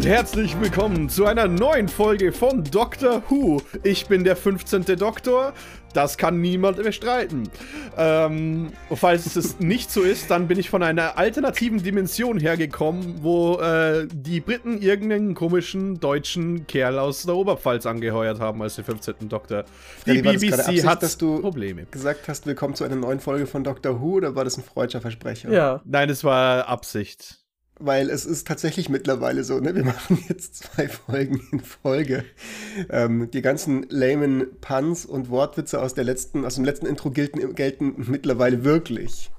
und herzlich willkommen zu einer neuen Folge von Doctor Who. Ich bin der 15. Doktor. Das kann niemand bestreiten. Ähm, falls es nicht so ist, dann bin ich von einer alternativen Dimension hergekommen, wo äh, die Briten irgendeinen komischen deutschen Kerl aus der Oberpfalz angeheuert haben als den 15. Doktor. Die BBC Absicht, hat dass du Probleme. gesagt hast, willkommen zu einer neuen Folge von Doctor Who, oder war das ein freudscher Versprecher? Ja. Nein, es war Absicht weil es ist tatsächlich mittlerweile so, ne? wir machen jetzt zwei Folgen in Folge. Ähm, die ganzen lamen Puns und Wortwitze aus, der letzten, aus dem letzten Intro gelten, gelten mittlerweile wirklich.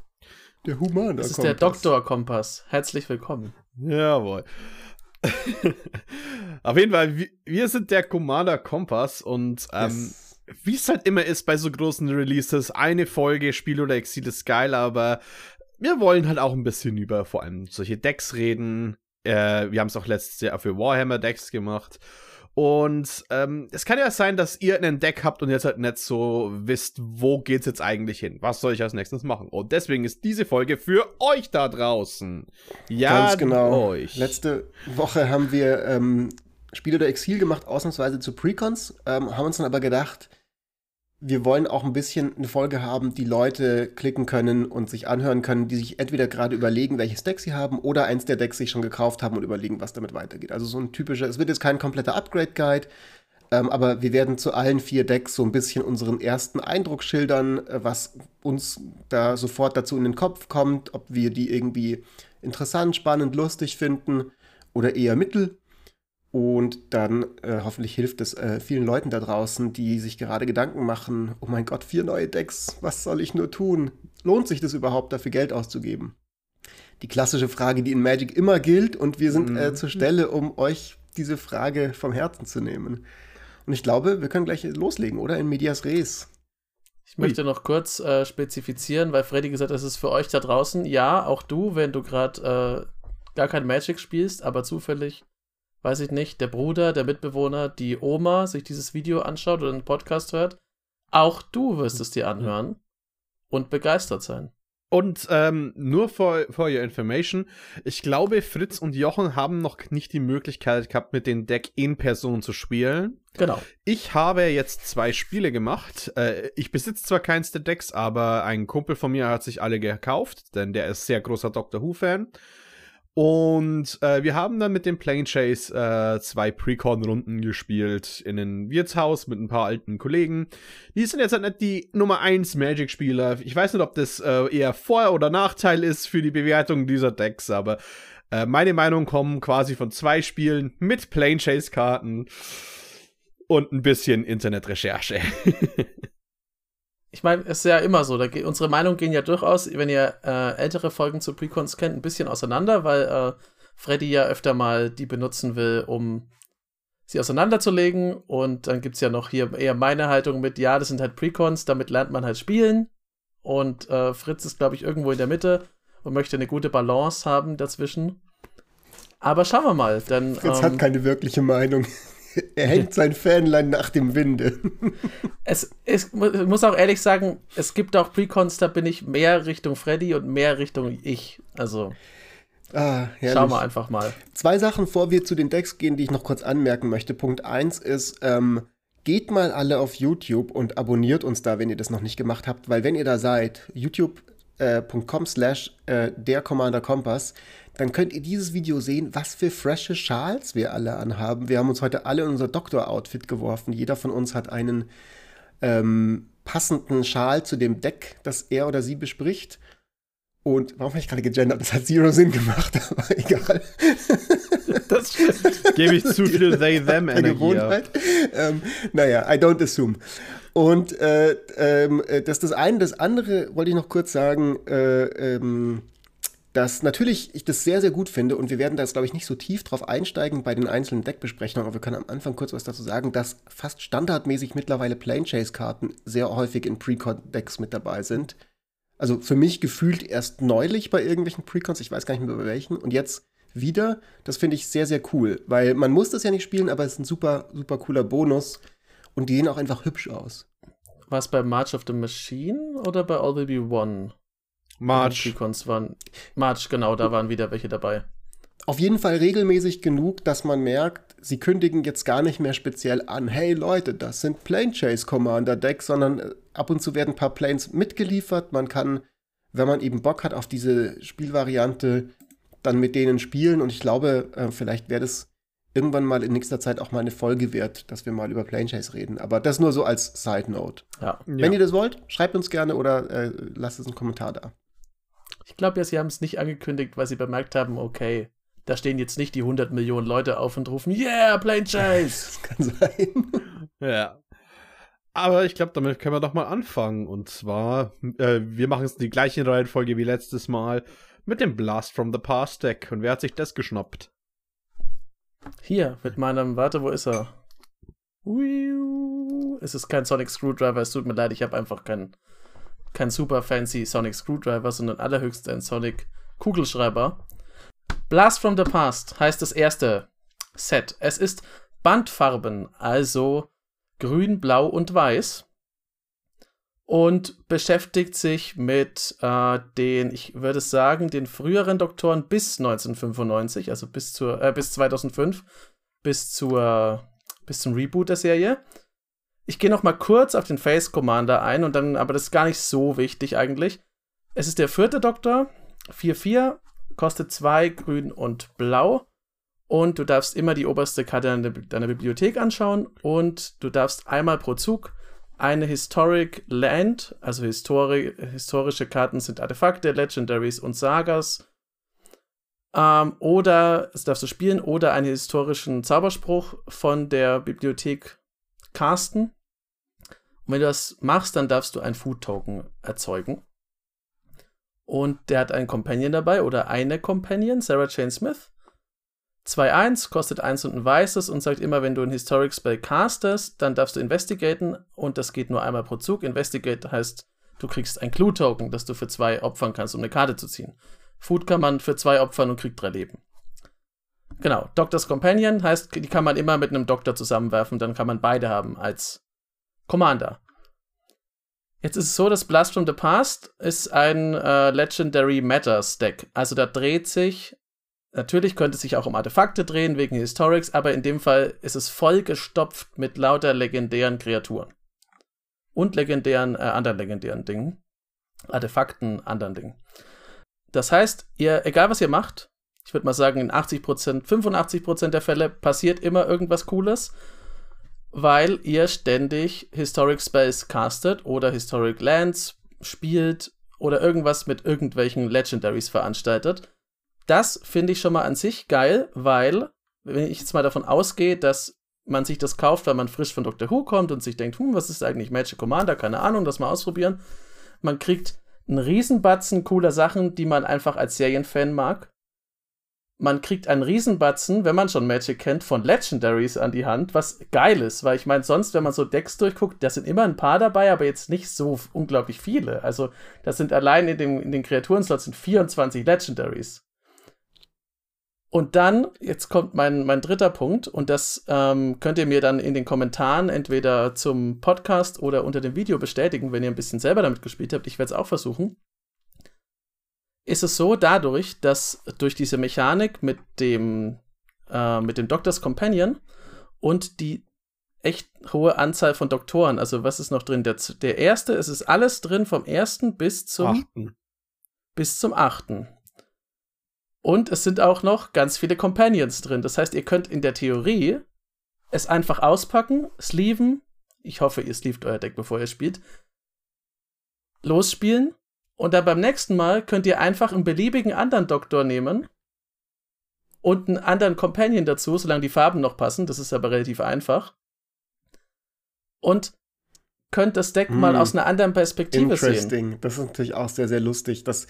Der Humaner Das ist Kompass. der Doktor-Kompass. Herzlich willkommen. Jawohl. Auf jeden Fall, wir sind der Commander Kompass und ähm, yes. wie es halt immer ist bei so großen Releases, eine Folge Spiel oder Exil ist geil, aber wir wollen halt auch ein bisschen über vor allem solche Decks reden. Äh, wir haben es auch letztes Jahr für Warhammer Decks gemacht. Und ähm, es kann ja sein, dass ihr ein Deck habt und jetzt halt nicht so wisst, wo geht's jetzt eigentlich hin? Was soll ich als nächstes machen? Und deswegen ist diese Folge für euch da draußen. Ja, Ganz genau. Euch. Letzte Woche haben wir ähm, Spiele der Exil gemacht, ausnahmsweise zu Precons, ähm, haben uns dann aber gedacht, wir wollen auch ein bisschen eine Folge haben, die Leute klicken können und sich anhören können, die sich entweder gerade überlegen, welches Deck sie haben oder eins der Decks sich schon gekauft haben und überlegen, was damit weitergeht. Also so ein typischer, es wird jetzt kein kompletter Upgrade-Guide, ähm, aber wir werden zu allen vier Decks so ein bisschen unseren ersten Eindruck schildern, äh, was uns da sofort dazu in den Kopf kommt, ob wir die irgendwie interessant, spannend, lustig finden oder eher mittel. Und dann äh, hoffentlich hilft es äh, vielen Leuten da draußen, die sich gerade Gedanken machen, oh mein Gott, vier neue Decks, was soll ich nur tun? Lohnt sich das überhaupt, dafür Geld auszugeben? Die klassische Frage, die in Magic immer gilt und wir sind äh, mhm. zur Stelle, um euch diese Frage vom Herzen zu nehmen. Und ich glaube, wir können gleich loslegen, oder? In Medias Res. Ich möchte noch kurz äh, spezifizieren, weil Freddy gesagt hat, es ist für euch da draußen. Ja, auch du, wenn du gerade äh, gar kein Magic spielst, aber zufällig weiß ich nicht, der Bruder, der Mitbewohner, die Oma sich dieses Video anschaut oder einen Podcast hört, auch du wirst es dir anhören und begeistert sein. Und ähm, nur for, for your information, ich glaube, Fritz und Jochen haben noch nicht die Möglichkeit gehabt, mit dem Deck in Person zu spielen. Genau. Ich habe jetzt zwei Spiele gemacht. Äh, ich besitze zwar keins der Decks, aber ein Kumpel von mir hat sich alle gekauft, denn der ist sehr großer Doctor Who-Fan. Und äh, wir haben dann mit dem Plane Chase äh, zwei Precon-Runden gespielt in einem Wirtshaus mit ein paar alten Kollegen. Die sind jetzt halt nicht die Nummer 1 Magic-Spieler. Ich weiß nicht, ob das äh, eher Vor- oder Nachteil ist für die Bewertung dieser Decks, aber äh, meine Meinung kommen quasi von zwei Spielen mit Plane Chase-Karten und ein bisschen Internetrecherche. ich meine, es ist ja immer so, da, unsere Meinungen gehen ja durchaus, wenn ihr äh, ältere Folgen zu Precons kennt, ein bisschen auseinander, weil äh, Freddy ja öfter mal die benutzen will, um sie auseinanderzulegen. Und dann gibt es ja noch hier eher meine Haltung mit, ja, das sind halt Precons, damit lernt man halt spielen. Und äh, Fritz ist, glaube ich, irgendwo in der Mitte und möchte eine gute Balance haben dazwischen. Aber schauen wir mal. Denn, Fritz ähm, hat keine wirkliche Meinung. er hängt sein Fanlein nach dem Winde. es, ich muss auch ehrlich sagen, es gibt auch Precons, da bin ich mehr Richtung Freddy und mehr Richtung ich. Also. Ah, Schauen wir einfach mal. Zwei Sachen, vor wir zu den Decks gehen, die ich noch kurz anmerken möchte. Punkt 1 ist, ähm, geht mal alle auf YouTube und abonniert uns da, wenn ihr das noch nicht gemacht habt, weil wenn ihr da seid, youtube.com äh, slash äh, der Commander Kompass, dann könnt ihr dieses Video sehen, was für frische Schals wir alle anhaben. Wir haben uns heute alle in unser Doktor-Outfit geworfen. Jeder von uns hat einen ähm, passenden Schal zu dem Deck, das er oder sie bespricht. Und warum habe ich gerade gegendert? Das hat zero Sinn gemacht, aber egal. Das. Gebe ich zu viel they them Energie. Gewohnheit. Ähm, naja, I don't assume. Und äh, ähm, äh, das ist das eine. Das andere wollte ich noch kurz sagen. Äh, ähm, dass natürlich ich das sehr, sehr gut finde und wir werden da jetzt, glaube ich, nicht so tief drauf einsteigen bei den einzelnen Deckbesprechungen, aber wir können am Anfang kurz was dazu sagen, dass fast standardmäßig mittlerweile Plane Chase Karten sehr häufig in Precon-Decks mit dabei sind. Also für mich gefühlt erst neulich bei irgendwelchen Precons, ich weiß gar nicht mehr bei welchen, und jetzt wieder. Das finde ich sehr, sehr cool, weil man muss das ja nicht spielen, aber es ist ein super, super cooler Bonus und die sehen auch einfach hübsch aus. War es bei March of the Machine oder bei All Will Be One? March. Precons waren. March, genau, da waren wieder welche dabei. auf jeden Fall regelmäßig genug, dass man merkt, sie kündigen jetzt gar nicht mehr speziell an, hey Leute, das sind Plane Chase Commander Decks, sondern äh, ab und zu werden ein paar Planes mitgeliefert. Man kann, wenn man eben Bock hat auf diese Spielvariante, dann mit denen spielen. Und ich glaube, äh, vielleicht wäre das irgendwann mal in nächster Zeit auch mal eine Folge wert, dass wir mal über Plane Chase reden. Aber das nur so als Side Note. Ja. Wenn ja. ihr das wollt, schreibt uns gerne oder äh, lasst uns einen Kommentar da. Ich glaube ja, sie haben es nicht angekündigt, weil sie bemerkt haben, okay, da stehen jetzt nicht die 100 Millionen Leute auf und rufen, yeah, Plane Chase. das kann sein. ja. Aber ich glaube, damit können wir doch mal anfangen. Und zwar, äh, wir machen es in die gleiche Reihenfolge wie letztes Mal mit dem Blast from the Past Deck. Und wer hat sich das geschnappt? Hier, mit meinem, warte, wo ist er? Es ist kein Sonic Screwdriver, es tut mir leid, ich habe einfach keinen kein super fancy Sonic Screwdriver, sondern allerhöchst ein Sonic Kugelschreiber. Blast from the Past heißt das erste Set. Es ist Bandfarben, also grün, blau und weiß. Und beschäftigt sich mit äh, den, ich würde sagen, den früheren Doktoren bis 1995, also bis, zur, äh, bis 2005, bis, zur, bis zum Reboot der Serie. Ich gehe noch mal kurz auf den Face Commander ein und dann, aber das ist gar nicht so wichtig eigentlich. Es ist der vierte Doktor, 4-4, kostet 2 grün und blau. Und du darfst immer die oberste Karte deiner, Bibliothek anschauen und du darfst einmal pro Zug eine Historic Land, also Histori historische Karten sind Artefakte, Legendaries und Sagas. Ähm, oder, das darfst du spielen, oder einen historischen Zauberspruch von der Bibliothek casten. Und wenn du das machst, dann darfst du ein Food Token erzeugen. Und der hat einen Companion dabei oder eine Companion, Sarah Jane Smith. 2-1, kostet 1 und ein weißes und sagt immer, wenn du ein Historic Spell castest, dann darfst du investigaten und das geht nur einmal pro Zug. Investigate heißt, du kriegst ein Clue-Token, das du für zwei opfern kannst, um eine Karte zu ziehen. Food kann man für zwei opfern und kriegt drei Leben. Genau, Doctor's Companion heißt, die kann man immer mit einem Doktor zusammenwerfen, dann kann man beide haben als Commander. Jetzt ist es so, dass Blast from the Past ist ein äh, Legendary Matters Deck. Also da dreht sich, natürlich könnte es sich auch um Artefakte drehen wegen Historics, aber in dem Fall ist es vollgestopft mit lauter legendären Kreaturen. Und legendären, äh, anderen legendären Dingen. Artefakten, anderen Dingen. Das heißt, ihr, egal was ihr macht, ich würde mal sagen, in 80%, 85% der Fälle passiert immer irgendwas Cooles, weil ihr ständig Historic Spells castet oder Historic Lands spielt oder irgendwas mit irgendwelchen Legendaries veranstaltet. Das finde ich schon mal an sich geil, weil, wenn ich jetzt mal davon ausgehe, dass man sich das kauft, weil man frisch von Doctor Who kommt und sich denkt, hm, was ist eigentlich Magic Commander? Keine Ahnung, das mal ausprobieren. Man kriegt einen Riesenbatzen cooler Sachen, die man einfach als Serienfan mag man kriegt einen Riesenbatzen, wenn man schon Magic kennt, von Legendaries an die Hand, was geil ist, weil ich meine, sonst, wenn man so Decks durchguckt, da sind immer ein paar dabei, aber jetzt nicht so unglaublich viele. Also, das sind allein in, dem, in den Kreaturenslots sind 24 Legendaries. Und dann, jetzt kommt mein, mein dritter Punkt, und das ähm, könnt ihr mir dann in den Kommentaren entweder zum Podcast oder unter dem Video bestätigen, wenn ihr ein bisschen selber damit gespielt habt. Ich werde es auch versuchen ist es so dadurch, dass durch diese Mechanik mit dem, äh, mit dem Doctor's Companion und die echt hohe Anzahl von Doktoren, also was ist noch drin? Der, der erste, es ist alles drin vom ersten bis zum achten. bis zum achten. Und es sind auch noch ganz viele Companions drin. Das heißt, ihr könnt in der Theorie es einfach auspacken, sleeven. Ich hoffe, ihr sleeved euer Deck, bevor ihr spielt. Losspielen und dann beim nächsten Mal könnt ihr einfach einen beliebigen anderen Doktor nehmen und einen anderen Companion dazu, solange die Farben noch passen. Das ist aber relativ einfach. Und könnt das Deck hm. mal aus einer anderen Perspektive Interesting. sehen. Interesting. Das ist natürlich auch sehr, sehr lustig. Das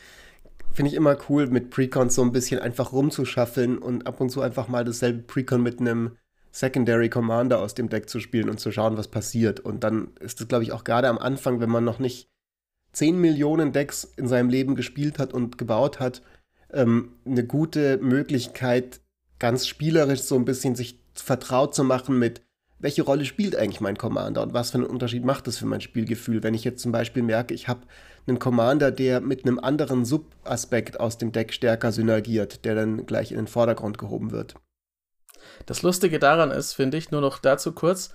finde ich immer cool, mit Precons so ein bisschen einfach rumzuschaffeln und ab und zu einfach mal dasselbe Precon mit einem Secondary Commander aus dem Deck zu spielen und zu schauen, was passiert. Und dann ist das, glaube ich, auch gerade am Anfang, wenn man noch nicht 10 Millionen Decks in seinem Leben gespielt hat und gebaut hat, ähm, eine gute Möglichkeit, ganz spielerisch so ein bisschen sich vertraut zu machen mit, welche Rolle spielt eigentlich mein Commander und was für einen Unterschied macht das für mein Spielgefühl, wenn ich jetzt zum Beispiel merke, ich habe einen Commander, der mit einem anderen Subaspekt aus dem Deck stärker synergiert, der dann gleich in den Vordergrund gehoben wird. Das Lustige daran ist, finde ich, nur noch dazu kurz,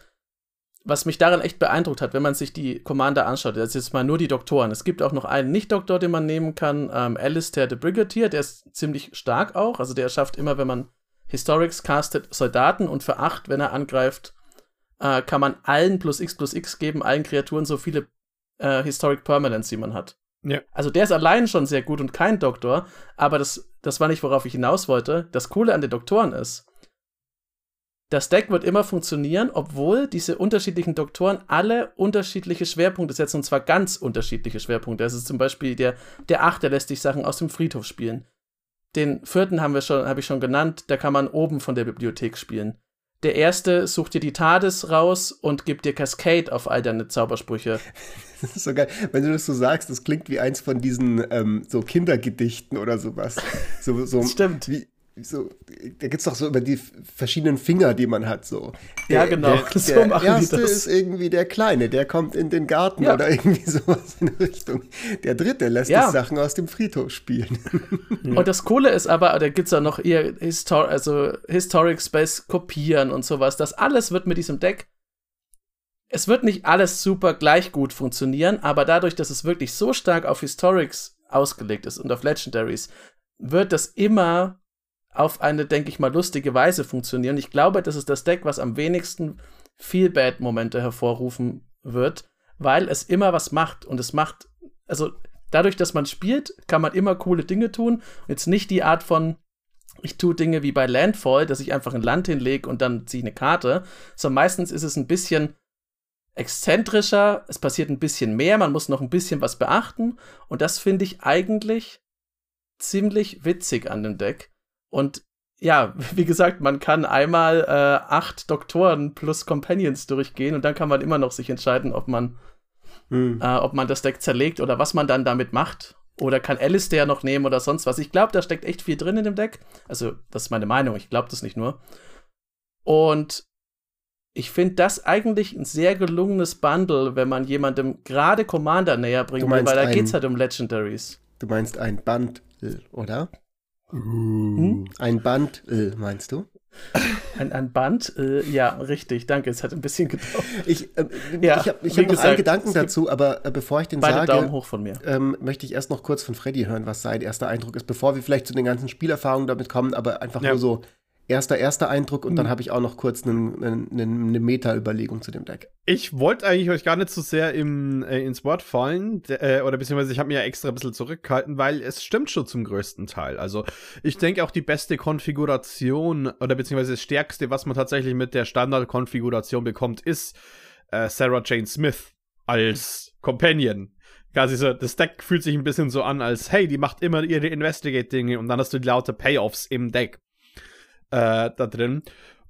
was mich daran echt beeindruckt hat, wenn man sich die Commander anschaut, das ist jetzt mal nur die Doktoren. Es gibt auch noch einen Nicht-Doktor, den man nehmen kann, ähm, Alistair the Brigadier, der ist ziemlich stark auch. Also der schafft immer, wenn man Historics castet, Soldaten und für 8, wenn er angreift, äh, kann man allen plus X plus X geben, allen Kreaturen so viele äh, Historic Permanents, wie man hat. Ja. Also der ist allein schon sehr gut und kein Doktor, aber das, das war nicht, worauf ich hinaus wollte. Das Coole an den Doktoren ist, das Deck wird immer funktionieren, obwohl diese unterschiedlichen Doktoren alle unterschiedliche Schwerpunkte setzen, und zwar ganz unterschiedliche Schwerpunkte. Also zum Beispiel der, der Achter lässt sich Sachen aus dem Friedhof spielen. Den vierten haben wir schon, habe ich schon genannt, da kann man oben von der Bibliothek spielen. Der erste sucht dir die TARDIS raus und gibt dir Cascade auf all deine Zaubersprüche. Das ist so geil. Wenn du das so sagst, das klingt wie eins von diesen ähm, so Kindergedichten oder sowas. So, so, Stimmt. Wie, so, da gibt es doch so über die verschiedenen Finger, die man hat, so. Der, ja, genau. Der, so der erste ist irgendwie der Kleine, der kommt in den Garten ja. oder irgendwie sowas in Richtung. Der dritte lässt ja. die Sachen aus dem Friedhof spielen. Ja. Und das Coole ist aber, da gibt es ja noch eher Histor also Historic Space kopieren und sowas. Das alles wird mit diesem Deck. Es wird nicht alles super gleich gut funktionieren, aber dadurch, dass es wirklich so stark auf Historics ausgelegt ist und auf Legendaries, wird das immer auf eine, denke ich mal, lustige Weise funktionieren. Ich glaube, das ist das Deck, was am wenigsten Feel-Bad-Momente hervorrufen wird, weil es immer was macht und es macht, also dadurch, dass man spielt, kann man immer coole Dinge tun. jetzt nicht die Art von, ich tue Dinge wie bei Landfall, dass ich einfach ein Land hinlege und dann ziehe ich eine Karte, sondern meistens ist es ein bisschen exzentrischer, es passiert ein bisschen mehr, man muss noch ein bisschen was beachten und das finde ich eigentlich ziemlich witzig an dem Deck. Und ja, wie gesagt, man kann einmal äh, acht Doktoren plus Companions durchgehen und dann kann man immer noch sich entscheiden, ob man, hm. äh, ob man das Deck zerlegt oder was man dann damit macht. Oder kann Alistair noch nehmen oder sonst was. Ich glaube, da steckt echt viel drin in dem Deck. Also, das ist meine Meinung. Ich glaube das nicht nur. Und ich finde das eigentlich ein sehr gelungenes Bundle, wenn man jemandem gerade Commander näher bringt, weil da geht es halt um Legendaries. Du meinst ein Bundle, oder? Hm? Ein Band, äh, meinst du? Ein, ein Band? Äh, ja, richtig, danke. Es hat ein bisschen gedauert. Ich, äh, ja, ich habe ich hab noch einen Gedanken dazu, aber äh, bevor ich den beide sage, Daumen hoch von mir. Ähm, möchte ich erst noch kurz von Freddy hören, was sein erster Eindruck ist, bevor wir vielleicht zu den ganzen Spielerfahrungen damit kommen, aber einfach ja. nur so erster, erster Eindruck und dann habe ich auch noch kurz eine, eine, eine Meta-Überlegung zu dem Deck. Ich wollte eigentlich euch gar nicht so sehr im, äh, ins Wort fallen, äh, oder beziehungsweise ich habe mir ja extra ein bisschen zurückgehalten, weil es stimmt schon zum größten Teil. Also ich denke auch die beste Konfiguration oder beziehungsweise das stärkste, was man tatsächlich mit der Standardkonfiguration bekommt, ist äh, Sarah Jane Smith als Companion quasi so, das Deck fühlt sich ein bisschen so an, als hey, die macht immer ihre Investigate-Dinge und dann hast du die laute Payoffs im Deck äh, da drin.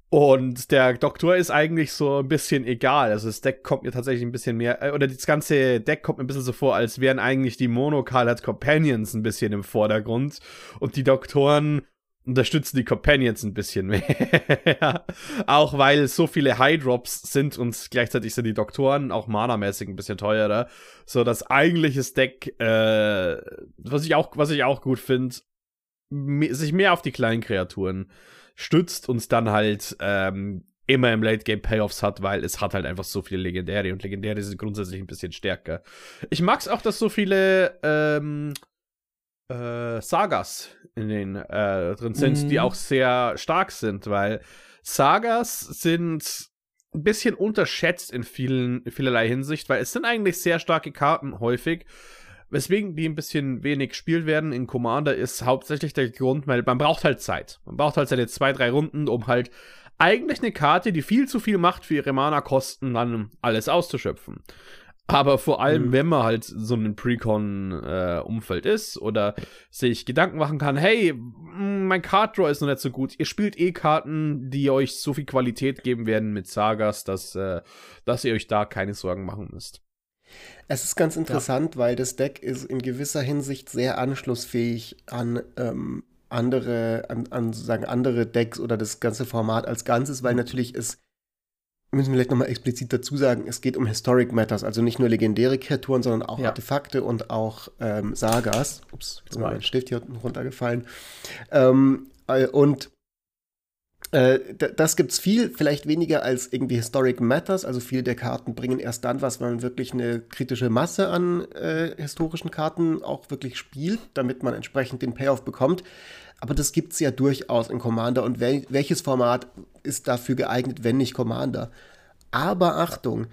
Und der Doktor ist eigentlich so ein bisschen egal. Also das Deck kommt mir tatsächlich ein bisschen mehr, äh, oder das ganze Deck kommt mir ein bisschen so vor, als wären eigentlich die Monocolored Companions ein bisschen im Vordergrund und die Doktoren unterstützen die Companions ein bisschen mehr. auch weil so viele High Drops sind und gleichzeitig sind die Doktoren auch Mana-mäßig ein bisschen teurer. So das eigentliche Deck, äh, was ich auch, was ich auch gut finde, sich mehr auf die kleinen Kreaturen stützt und dann halt ähm, immer im Late Game Payoffs hat, weil es hat halt einfach so viele Legendäre und Legendäre sind grundsätzlich ein bisschen stärker. Ich mag es auch, dass so viele ähm, äh, Sagas in den äh, drin sind, mhm. die auch sehr stark sind, weil Sagas sind ein bisschen unterschätzt in vielen, in vielerlei Hinsicht, weil es sind eigentlich sehr starke Karten häufig Weswegen die ein bisschen wenig gespielt werden in Commander ist hauptsächlich der Grund, weil man braucht halt Zeit. Man braucht halt seine zwei, drei Runden, um halt eigentlich eine Karte, die viel zu viel macht für ihre Mana-Kosten, dann alles auszuschöpfen. Aber vor allem, mhm. wenn man halt so ein Precon-Umfeld äh, ist oder sich Gedanken machen kann, hey, mein Card Draw ist noch nicht so gut. Ihr spielt eh Karten, die euch so viel Qualität geben werden mit Sagas, dass, äh, dass ihr euch da keine Sorgen machen müsst. Es ist ganz interessant, ja. weil das Deck ist in gewisser Hinsicht sehr anschlussfähig an ähm, andere, an, an sozusagen andere Decks oder das ganze Format als Ganzes, weil natürlich es müssen wir vielleicht nochmal explizit dazu sagen, es geht um Historic Matters, also nicht nur legendäre Kreaturen, sondern auch ja. Artefakte und auch ähm, Sagas. Ups, jetzt ist mein Stift hier unten runtergefallen. Ähm, äh, und äh, das gibt's viel, vielleicht weniger als irgendwie Historic Matters. Also viele der Karten bringen erst dann was, wenn man wirklich eine kritische Masse an äh, historischen Karten auch wirklich spielt, damit man entsprechend den Payoff bekommt. Aber das gibt's ja durchaus in Commander. Und wel welches Format ist dafür geeignet, wenn nicht Commander? Aber Achtung,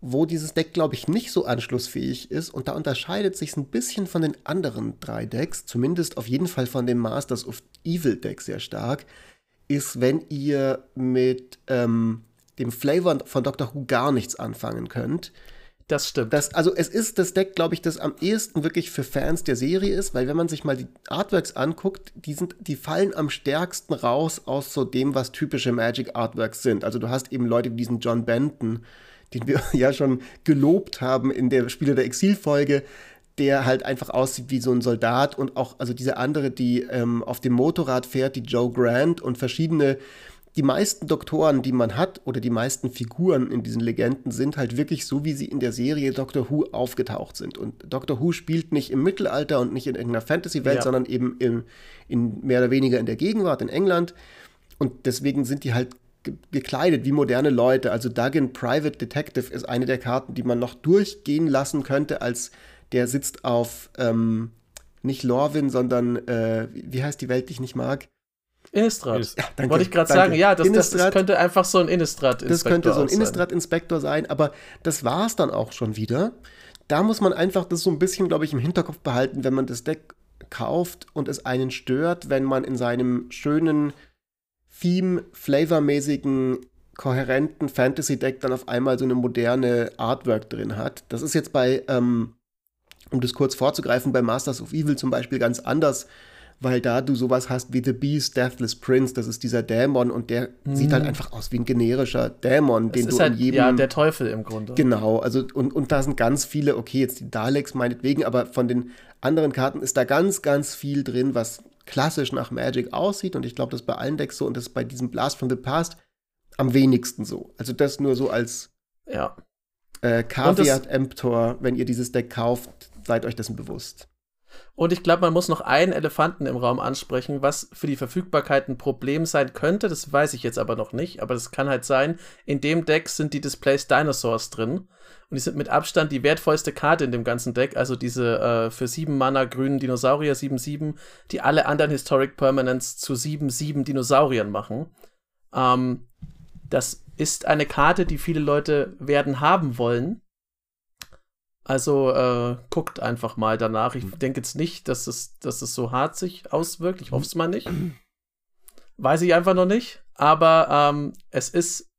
wo dieses Deck, glaube ich, nicht so anschlussfähig ist, und da unterscheidet sich ein bisschen von den anderen drei Decks, zumindest auf jeden Fall von dem Masters of Evil Deck sehr stark, ist, wenn ihr mit ähm, dem Flavor von Doctor Who gar nichts anfangen könnt. Das stimmt. Das, also es ist das Deck, glaube ich, das am ehesten wirklich für Fans der Serie ist, weil wenn man sich mal die Artworks anguckt, die, sind, die fallen am stärksten raus aus so dem, was typische Magic Artworks sind. Also du hast eben Leute wie diesen John Benton, den wir ja schon gelobt haben in der Spieler der Exil-Folge, der halt einfach aussieht wie so ein Soldat und auch, also diese andere, die ähm, auf dem Motorrad fährt, die Joe Grant und verschiedene, die meisten Doktoren, die man hat oder die meisten Figuren in diesen Legenden sind halt wirklich so, wie sie in der Serie Doctor Who aufgetaucht sind. Und Doctor Who spielt nicht im Mittelalter und nicht in irgendeiner Fantasy-Welt, ja. sondern eben in, in mehr oder weniger in der Gegenwart in England. Und deswegen sind die halt gekleidet wie moderne Leute. Also Duggan Private Detective ist eine der Karten, die man noch durchgehen lassen könnte als der sitzt auf ähm, nicht Lorwin, sondern äh, wie heißt die Welt, die ich nicht mag? Innistrad. Ja, danke, Wollte ich gerade sagen, ja, das, das, das, könnte einfach so ein Innistrad-Inspektor sein. Das könnte so ein Innistrad-Inspektor sein, aber das war es dann auch schon wieder. Da muss man einfach das so ein bisschen, glaube ich, im Hinterkopf behalten, wenn man das Deck kauft und es einen stört, wenn man in seinem schönen Theme-Flavor-mäßigen kohärenten Fantasy-Deck dann auf einmal so eine moderne Artwork drin hat. Das ist jetzt bei ähm, um das kurz vorzugreifen, bei Masters of Evil zum Beispiel ganz anders, weil da du sowas hast wie The Beast, Deathless Prince, das ist dieser Dämon und der mhm. sieht halt einfach aus wie ein generischer Dämon, das den du halt, in jedem. Ja, der Teufel im Grunde. Genau, also und, und da sind ganz viele, okay, jetzt die Daleks meinetwegen, aber von den anderen Karten ist da ganz, ganz viel drin, was klassisch nach Magic aussieht und ich glaube, das ist bei allen Decks so und das ist bei diesem Blast from the Past am wenigsten so. Also das nur so als ja. äh, Caveat Emptor, wenn ihr dieses Deck kauft, seid euch dessen bewusst. Und ich glaube, man muss noch einen Elefanten im Raum ansprechen, was für die Verfügbarkeit ein Problem sein könnte. Das weiß ich jetzt aber noch nicht, aber das kann halt sein. In dem Deck sind die Displays Dinosaurs drin. Und die sind mit Abstand die wertvollste Karte in dem ganzen Deck. Also diese äh, für 7 Mana grünen Dinosaurier 7-7, die alle anderen Historic Permanents zu 7-7 Dinosauriern machen. Ähm, das ist eine Karte, die viele Leute werden haben wollen. Also äh, guckt einfach mal danach. Ich denke jetzt nicht, dass es, dass es so hart sich auswirkt. Ich hoffe es mal nicht. Weiß ich einfach noch nicht. Aber ähm, es ist.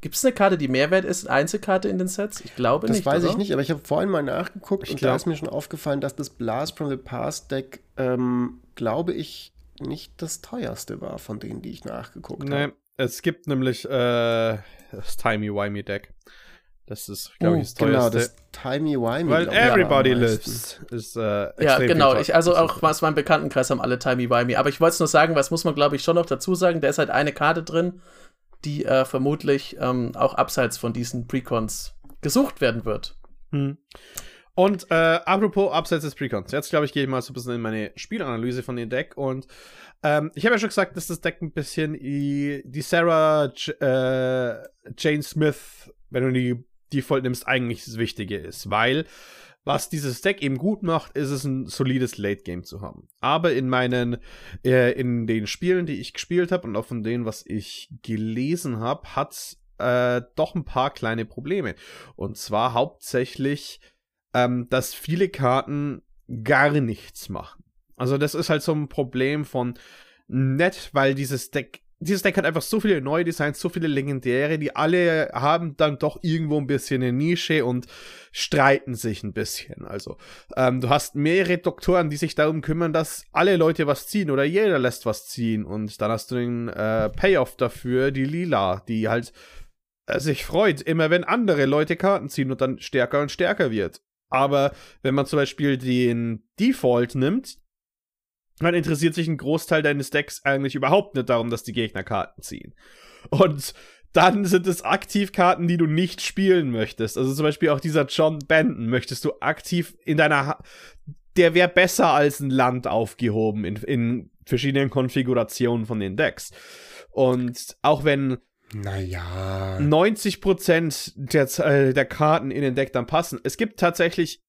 Gibt es eine Karte, die Mehrwert ist? Eine Einzelkarte in den Sets? Ich glaube das nicht. Das weiß oder? ich nicht, aber ich habe vorhin mal nachgeguckt ich und glaub. da ist mir schon aufgefallen, dass das Blast from the Past Deck, ähm, glaube ich, nicht das teuerste war von denen, die ich nachgeguckt nee, habe. Es gibt nämlich äh, das Timey-Wimey Deck. Das ist, glaube ich, das uh, genau, teuerste. Genau, das Timey-Wimey. Weil Everybody Lives ist äh, Ja, genau. Ich, also auch aus meinem Bekanntenkreis haben alle Timey-Wimey. Aber ich wollte es nur sagen, was muss man, glaube ich, schon noch dazu sagen. Da ist halt eine Karte drin, die äh, vermutlich ähm, auch abseits von diesen Precons gesucht werden wird. Hm. Und äh, apropos abseits des Precons. Jetzt, glaube ich, gehe ich mal so ein bisschen in meine Spielanalyse von dem Deck. Und ähm, ich habe ja schon gesagt, dass das Deck ein bisschen die, die Sarah J äh, Jane Smith, wenn du die Default nimmst, eigentlich das Wichtige ist. Weil was dieses Deck eben gut macht, ist es ein solides Late Game zu haben. Aber in meinen, äh, in den Spielen, die ich gespielt habe und auch von denen, was ich gelesen habe, hat äh, doch ein paar kleine Probleme. Und zwar hauptsächlich, ähm, dass viele Karten gar nichts machen. Also das ist halt so ein Problem von nett, weil dieses Deck dieses Deck hat einfach so viele neue Designs, so viele legendäre, die alle haben dann doch irgendwo ein bisschen eine Nische und streiten sich ein bisschen. Also, ähm, du hast mehrere Doktoren, die sich darum kümmern, dass alle Leute was ziehen oder jeder lässt was ziehen. Und dann hast du den äh, Payoff dafür, die Lila, die halt äh, sich freut, immer wenn andere Leute Karten ziehen und dann stärker und stärker wird. Aber wenn man zum Beispiel den Default nimmt, dann interessiert sich ein Großteil deines Decks eigentlich überhaupt nicht darum, dass die Gegner Karten ziehen. Und dann sind es Aktivkarten, die du nicht spielen möchtest. Also zum Beispiel auch dieser John Benton möchtest du aktiv in deiner. Ha der wäre besser als ein Land aufgehoben in, in verschiedenen Konfigurationen von den Decks. Und auch wenn naja. 90% der, äh, der Karten in den Deck dann passen, es gibt tatsächlich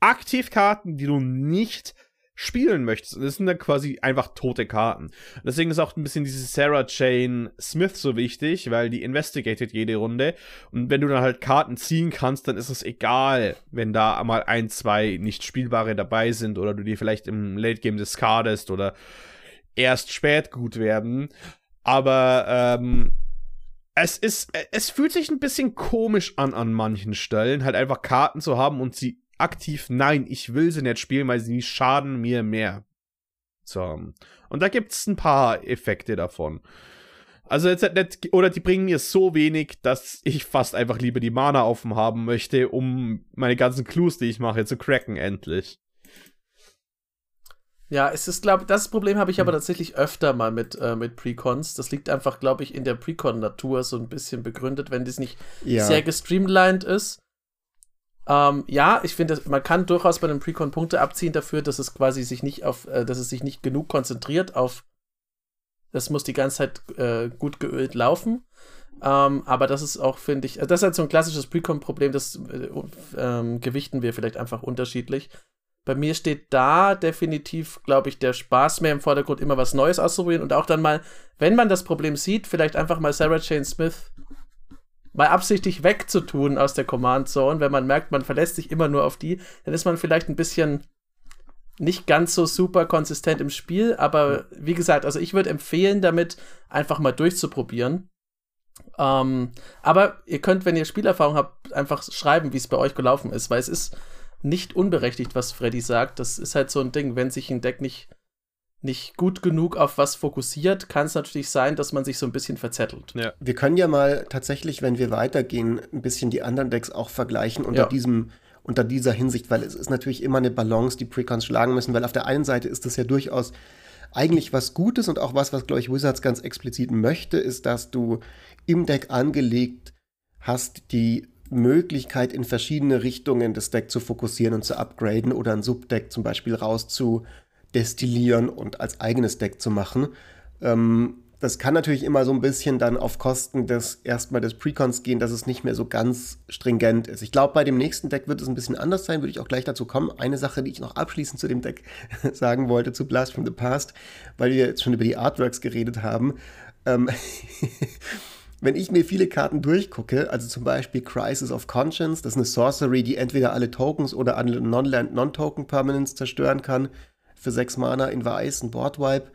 Aktivkarten, die du nicht spielen möchtest. Und das sind dann quasi einfach tote Karten. Deswegen ist auch ein bisschen diese Sarah Jane Smith so wichtig, weil die investigated jede Runde. Und wenn du dann halt Karten ziehen kannst, dann ist es egal, wenn da mal ein, zwei nicht spielbare dabei sind oder du die vielleicht im Late Game discardest oder erst spät gut werden. Aber ähm, es ist, es fühlt sich ein bisschen komisch an an manchen Stellen, halt einfach Karten zu haben und sie aktiv, nein, ich will sie nicht spielen, weil sie schaden mir mehr. So. Und da gibt's ein paar Effekte davon. Also jetzt nicht, oder die bringen mir so wenig, dass ich fast einfach lieber die Mana offen haben möchte, um meine ganzen Clues, die ich mache, zu cracken endlich. Ja, es ist, glaube das Problem habe ich aber hm. tatsächlich öfter mal mit, äh, mit Precons. Das liegt einfach, glaube ich, in der Precon-Natur so ein bisschen begründet, wenn das nicht ja. sehr gestreamlined ist. Ähm, ja, ich finde, man kann durchaus bei einem Precon Punkte abziehen dafür, dass es quasi sich nicht auf, äh, dass es sich nicht genug konzentriert auf, das muss die ganze Zeit äh, gut geölt laufen. Ähm, aber das ist auch, finde ich, das ist halt so ein klassisches Precon-Problem, das äh, ähm, gewichten wir vielleicht einfach unterschiedlich. Bei mir steht da definitiv, glaube ich, der Spaß mehr im Vordergrund, immer was Neues auszuprobieren und auch dann mal, wenn man das Problem sieht, vielleicht einfach mal Sarah Jane Smith mal absichtlich wegzutun aus der Command Zone, wenn man merkt, man verlässt sich immer nur auf die, dann ist man vielleicht ein bisschen nicht ganz so super konsistent im Spiel, aber wie gesagt, also ich würde empfehlen, damit einfach mal durchzuprobieren. Ähm, aber ihr könnt, wenn ihr Spielerfahrung habt, einfach schreiben, wie es bei euch gelaufen ist, weil es ist nicht unberechtigt, was Freddy sagt. Das ist halt so ein Ding, wenn sich ein Deck nicht nicht gut genug auf was fokussiert, kann es natürlich sein, dass man sich so ein bisschen verzettelt. Ja. Wir können ja mal tatsächlich, wenn wir weitergehen, ein bisschen die anderen Decks auch vergleichen unter ja. diesem unter dieser Hinsicht, weil es ist natürlich immer eine Balance, die Precons schlagen müssen, weil auf der einen Seite ist das ja durchaus eigentlich was Gutes und auch was, was, glaube ich, Wizards ganz explizit möchte, ist, dass du im Deck angelegt hast, die Möglichkeit, in verschiedene Richtungen das Deck zu fokussieren und zu upgraden oder ein Subdeck zum Beispiel rauszu destillieren und als eigenes Deck zu machen. Ähm, das kann natürlich immer so ein bisschen dann auf Kosten des erstmal des Precons gehen, dass es nicht mehr so ganz stringent ist. Ich glaube, bei dem nächsten Deck wird es ein bisschen anders sein, würde ich auch gleich dazu kommen. Eine Sache, die ich noch abschließend zu dem Deck sagen wollte, zu Blast from the Past, weil wir jetzt schon über die Artworks geredet haben. Ähm wenn ich mir viele Karten durchgucke, also zum Beispiel Crisis of Conscience, das ist eine Sorcery, die entweder alle Tokens oder alle Non-Land, Non-Token Permanents zerstören kann, für sechs Mana in Weiß, ein Boardwipe.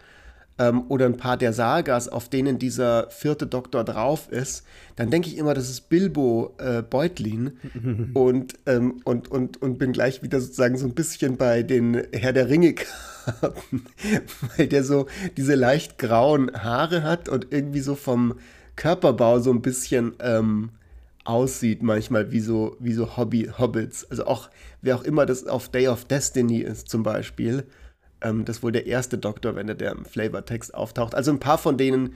Ähm, oder ein paar der Sagas, auf denen dieser vierte Doktor drauf ist, dann denke ich immer, das ist Bilbo äh, Beutlin und, ähm, und, und, und bin gleich wieder sozusagen so ein bisschen bei den Herr der Ringe-Karten, weil der so diese leicht grauen Haare hat und irgendwie so vom Körperbau so ein bisschen ähm, aussieht, manchmal wie so, wie so Hobby Hobbits. Also auch, wer auch immer das auf Day of Destiny ist, zum Beispiel ähm, das ist wohl der erste Doktor, wenn der im Flavortext auftaucht. Also ein paar von denen,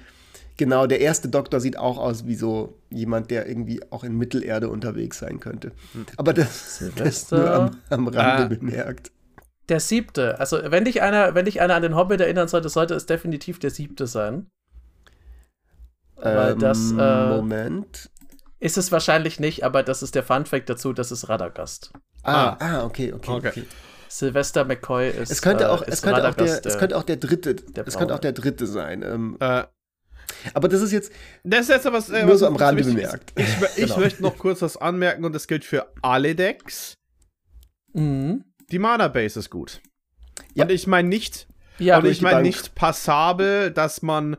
genau, der erste Doktor sieht auch aus wie so jemand, der irgendwie auch in Mittelerde unterwegs sein könnte. Aber das, das nur am, am Rande ah. bemerkt. Der siebte. Also, wenn dich einer, wenn dich einer an den Hobbit erinnern sollte, sollte es definitiv der siebte sein. Weil das. Ähm, äh, Moment. Ist es wahrscheinlich nicht, aber das ist der Fun-Fact dazu, das ist Radagast. Ah, ah, ah okay, okay, okay. okay. Sylvester McCoy ist. Es könnte auch, äh, es könnte auch der, es könnte auch der dritte, der es könnte auch der dritte sein. Ähm, äh, aber das ist jetzt, das ist jetzt was, äh, nur so am Rande bemerkt. Ich, ich genau. möchte noch kurz was anmerken und das gilt für alle Decks. Mhm. Die Mana Base ist gut. Ja. Und ich meine nicht, ja, und ich meine nicht passabel, dass man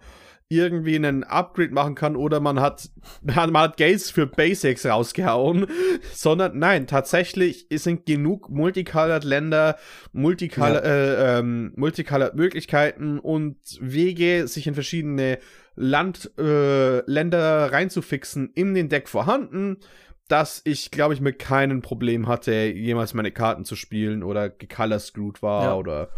irgendwie einen Upgrade machen kann oder man hat, man hat Gates für Basics rausgehauen, sondern nein, tatsächlich sind genug Multicolored Länder, Multicolored, ja. äh, ähm, Multicolored Möglichkeiten und Wege, sich in verschiedene Land, äh, Länder reinzufixen in den Deck vorhanden, dass ich, glaube ich, mit keinem Problem hatte, jemals meine Karten zu spielen oder gecolor-screwed war ja. oder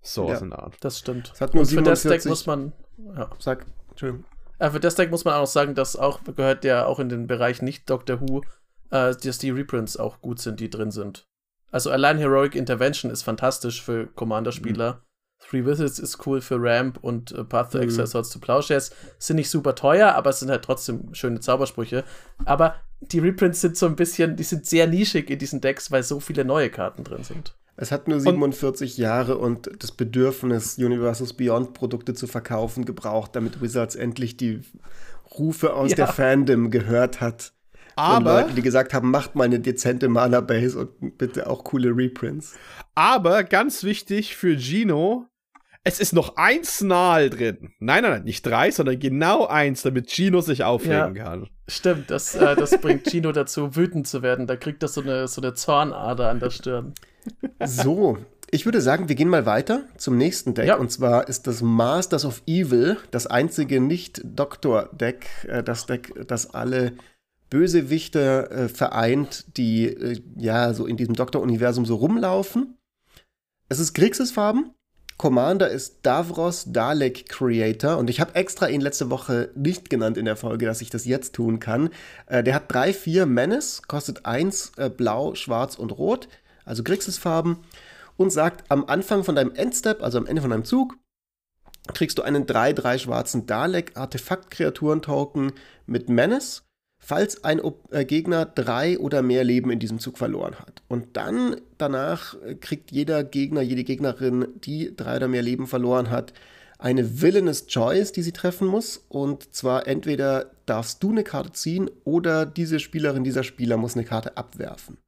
so ja, in der Art. Das stimmt. Es hat nur Und für das Deck muss man. Ja. Sag, Entschuldigung. Äh, für das Deck muss man auch sagen, dass auch gehört ja auch in den Bereich nicht Doctor Who, äh, dass die Reprints auch gut sind, die drin sind. Also allein Heroic Intervention ist fantastisch für Commander-Spieler. Mhm. Three Wizards ist cool für Ramp und äh, Path to mhm. Exile Swords to Plowshares. Sind nicht super teuer, aber es sind halt trotzdem schöne Zaubersprüche. Aber die Reprints sind so ein bisschen, die sind sehr nischig in diesen Decks, weil so viele neue Karten drin sind. Es hat nur 47 und, Jahre und das Bedürfnis, Universes Beyond Produkte zu verkaufen, gebraucht, damit Wizards endlich die Rufe aus ja. der Fandom gehört hat. Aber Leute, die gesagt haben, macht mal eine dezente Mana-Base und bitte auch coole Reprints. Aber ganz wichtig für Gino, es ist noch ein Snarl drin. Nein, nein, nein, nicht drei, sondern genau eins, damit Gino sich aufregen ja, kann. Stimmt, das, äh, das bringt Gino dazu, wütend zu werden. Da kriegt er so eine, so eine Zornader an der Stirn. So, ich würde sagen, wir gehen mal weiter zum nächsten Deck. Ja. Und zwar ist das Masters of Evil das einzige Nicht-Doktor-Deck, äh, das Deck, das alle Bösewichte äh, vereint, die äh, ja so in diesem Doktor-Universum so rumlaufen. Es ist Grixis-Farben. Commander ist Davros Dalek Creator und ich habe extra ihn letzte Woche nicht genannt in der Folge, dass ich das jetzt tun kann. Äh, der hat drei, vier Menace, kostet eins äh, blau, schwarz und rot, also Grixis-Farben und sagt am Anfang von deinem Endstep, also am Ende von deinem Zug, kriegst du einen 3-3 schwarzen Dalek Artefakt-Kreaturen-Token mit Menace falls ein äh, Gegner drei oder mehr Leben in diesem Zug verloren hat. Und dann danach äh, kriegt jeder Gegner, jede Gegnerin, die drei oder mehr Leben verloren hat, eine Villainous Choice, die sie treffen muss. Und zwar entweder darfst du eine Karte ziehen oder diese Spielerin, dieser Spieler muss eine Karte abwerfen.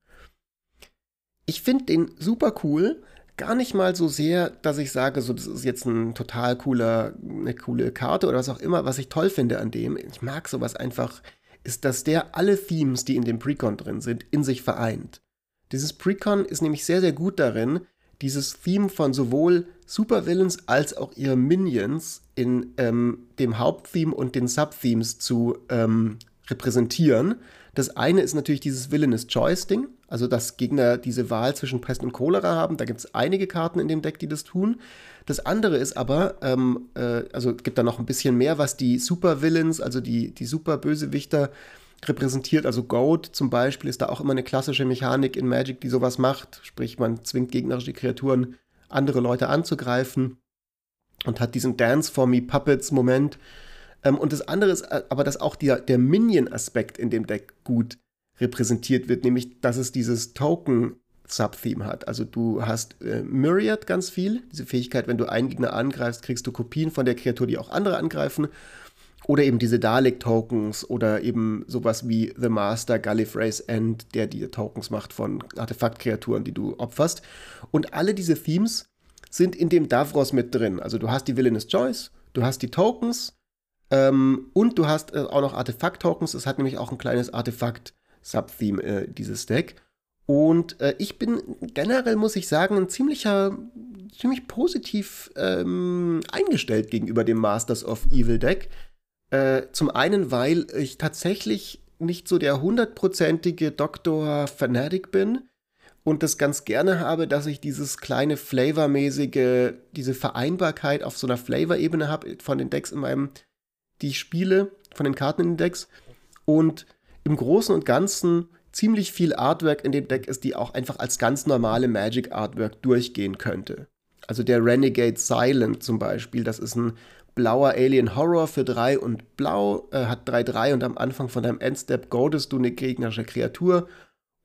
Ich finde den super cool. Gar nicht mal so sehr, dass ich sage, so, das ist jetzt ein total cooler, eine coole Karte oder was auch immer, was ich toll finde an dem. Ich mag sowas einfach ist, dass der alle Themes, die in dem Precon drin sind, in sich vereint. Dieses Precon ist nämlich sehr, sehr gut darin, dieses Theme von sowohl Supervillains als auch ihre Minions in ähm, dem Haupttheme und den Subthemes zu ähm, repräsentieren. Das eine ist natürlich dieses Villainous Choice-Ding, also dass Gegner diese Wahl zwischen Pest und Cholera haben. Da gibt es einige Karten in dem Deck, die das tun. Das andere ist aber, ähm, äh, also gibt da noch ein bisschen mehr, was die Super-Villains, also die, die Super-Bösewichter repräsentiert. Also Goat zum Beispiel ist da auch immer eine klassische Mechanik in Magic, die sowas macht. Sprich, man zwingt gegnerische Kreaturen, andere Leute anzugreifen und hat diesen Dance for Me Puppets Moment. Ähm, und das andere ist äh, aber, dass auch die, der Minion-Aspekt in dem Deck gut repräsentiert wird, nämlich dass es dieses Token Subtheme hat. Also du hast äh, Myriad ganz viel, diese Fähigkeit, wenn du einen Gegner angreifst, kriegst du Kopien von der Kreatur, die auch andere angreifen. Oder eben diese Dalek-Tokens oder eben sowas wie The Master, Gallifrey's End, der dir Tokens macht von Artefaktkreaturen, die du opferst. Und alle diese Themes sind in dem Davros mit drin. Also du hast die Villainous Choice, du hast die Tokens ähm, und du hast äh, auch noch Artefakt-Tokens. Es hat nämlich auch ein kleines Artefakt-Subtheme, äh, dieses Deck. Und äh, ich bin generell, muss ich sagen, ein ziemlicher, ziemlich positiv ähm, eingestellt gegenüber dem Masters of Evil Deck. Äh, zum einen, weil ich tatsächlich nicht so der hundertprozentige Doktor-Fanatic bin und das ganz gerne habe, dass ich dieses kleine Flavormäßige, diese Vereinbarkeit auf so einer Flavor-Ebene habe von den Decks in meinem, die ich spiele, von den Karten in den Decks. Und im Großen und Ganzen ziemlich viel Artwork in dem Deck ist, die auch einfach als ganz normale Magic Artwork durchgehen könnte. Also der Renegade Silent zum Beispiel, das ist ein blauer Alien Horror für 3 und blau, äh, hat 3-3 und am Anfang von deinem Endstep goldest du eine gegnerische Kreatur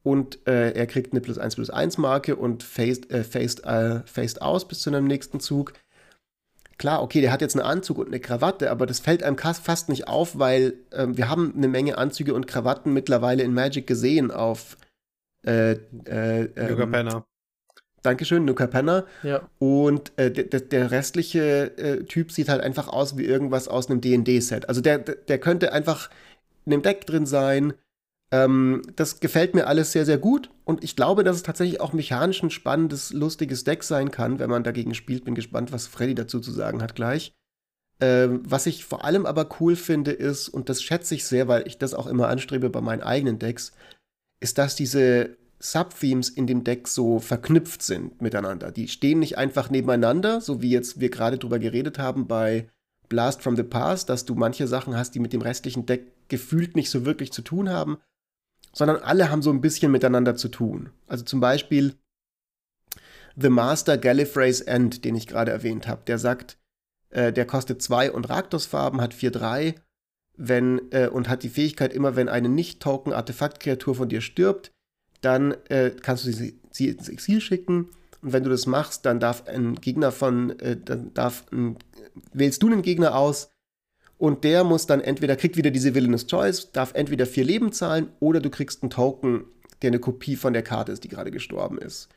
und äh, er kriegt eine plus 1 plus 1 Marke und faced, äh, faced, äh, faced aus bis zu einem nächsten Zug klar, okay, der hat jetzt einen Anzug und eine Krawatte, aber das fällt einem fast nicht auf, weil ähm, wir haben eine Menge Anzüge und Krawatten mittlerweile in Magic gesehen auf äh, äh, ähm, Nuka Penner. Dankeschön, Nuka Penner. Ja. Und äh, der, der, restliche äh, Typ sieht halt einfach aus wie irgendwas aus einem D&D-Set. Also der, der könnte einfach in dem Deck drin sein, ähm, das gefällt mir alles sehr, sehr gut und ich glaube, dass es tatsächlich auch mechanisch ein spannendes, lustiges Deck sein kann, wenn man dagegen spielt. Bin gespannt, was Freddy dazu zu sagen hat gleich. Ähm, was ich vor allem aber cool finde, ist, und das schätze ich sehr, weil ich das auch immer anstrebe bei meinen eigenen Decks, ist, dass diese Subthemes in dem Deck so verknüpft sind miteinander. Die stehen nicht einfach nebeneinander, so wie jetzt wir gerade drüber geredet haben bei Blast from the Past, dass du manche Sachen hast, die mit dem restlichen Deck gefühlt nicht so wirklich zu tun haben, sondern alle haben so ein bisschen miteinander zu tun. Also zum Beispiel The Master Gallifrey's End, den ich gerade erwähnt habe, der sagt, äh, der kostet zwei und Raktos-Farben, hat 4-3 wenn, äh, und hat die Fähigkeit, immer wenn eine Nicht-Token-Artefakt-Kreatur von dir stirbt, dann äh, kannst du sie, sie, ins Exil schicken. Und wenn du das machst, dann darf ein Gegner von, äh, dann darf ein, wählst du einen Gegner aus und der muss dann entweder, kriegt wieder diese Villainous Choice, darf entweder vier Leben zahlen oder du kriegst einen Token, der eine Kopie von der Karte ist, die gerade gestorben ist.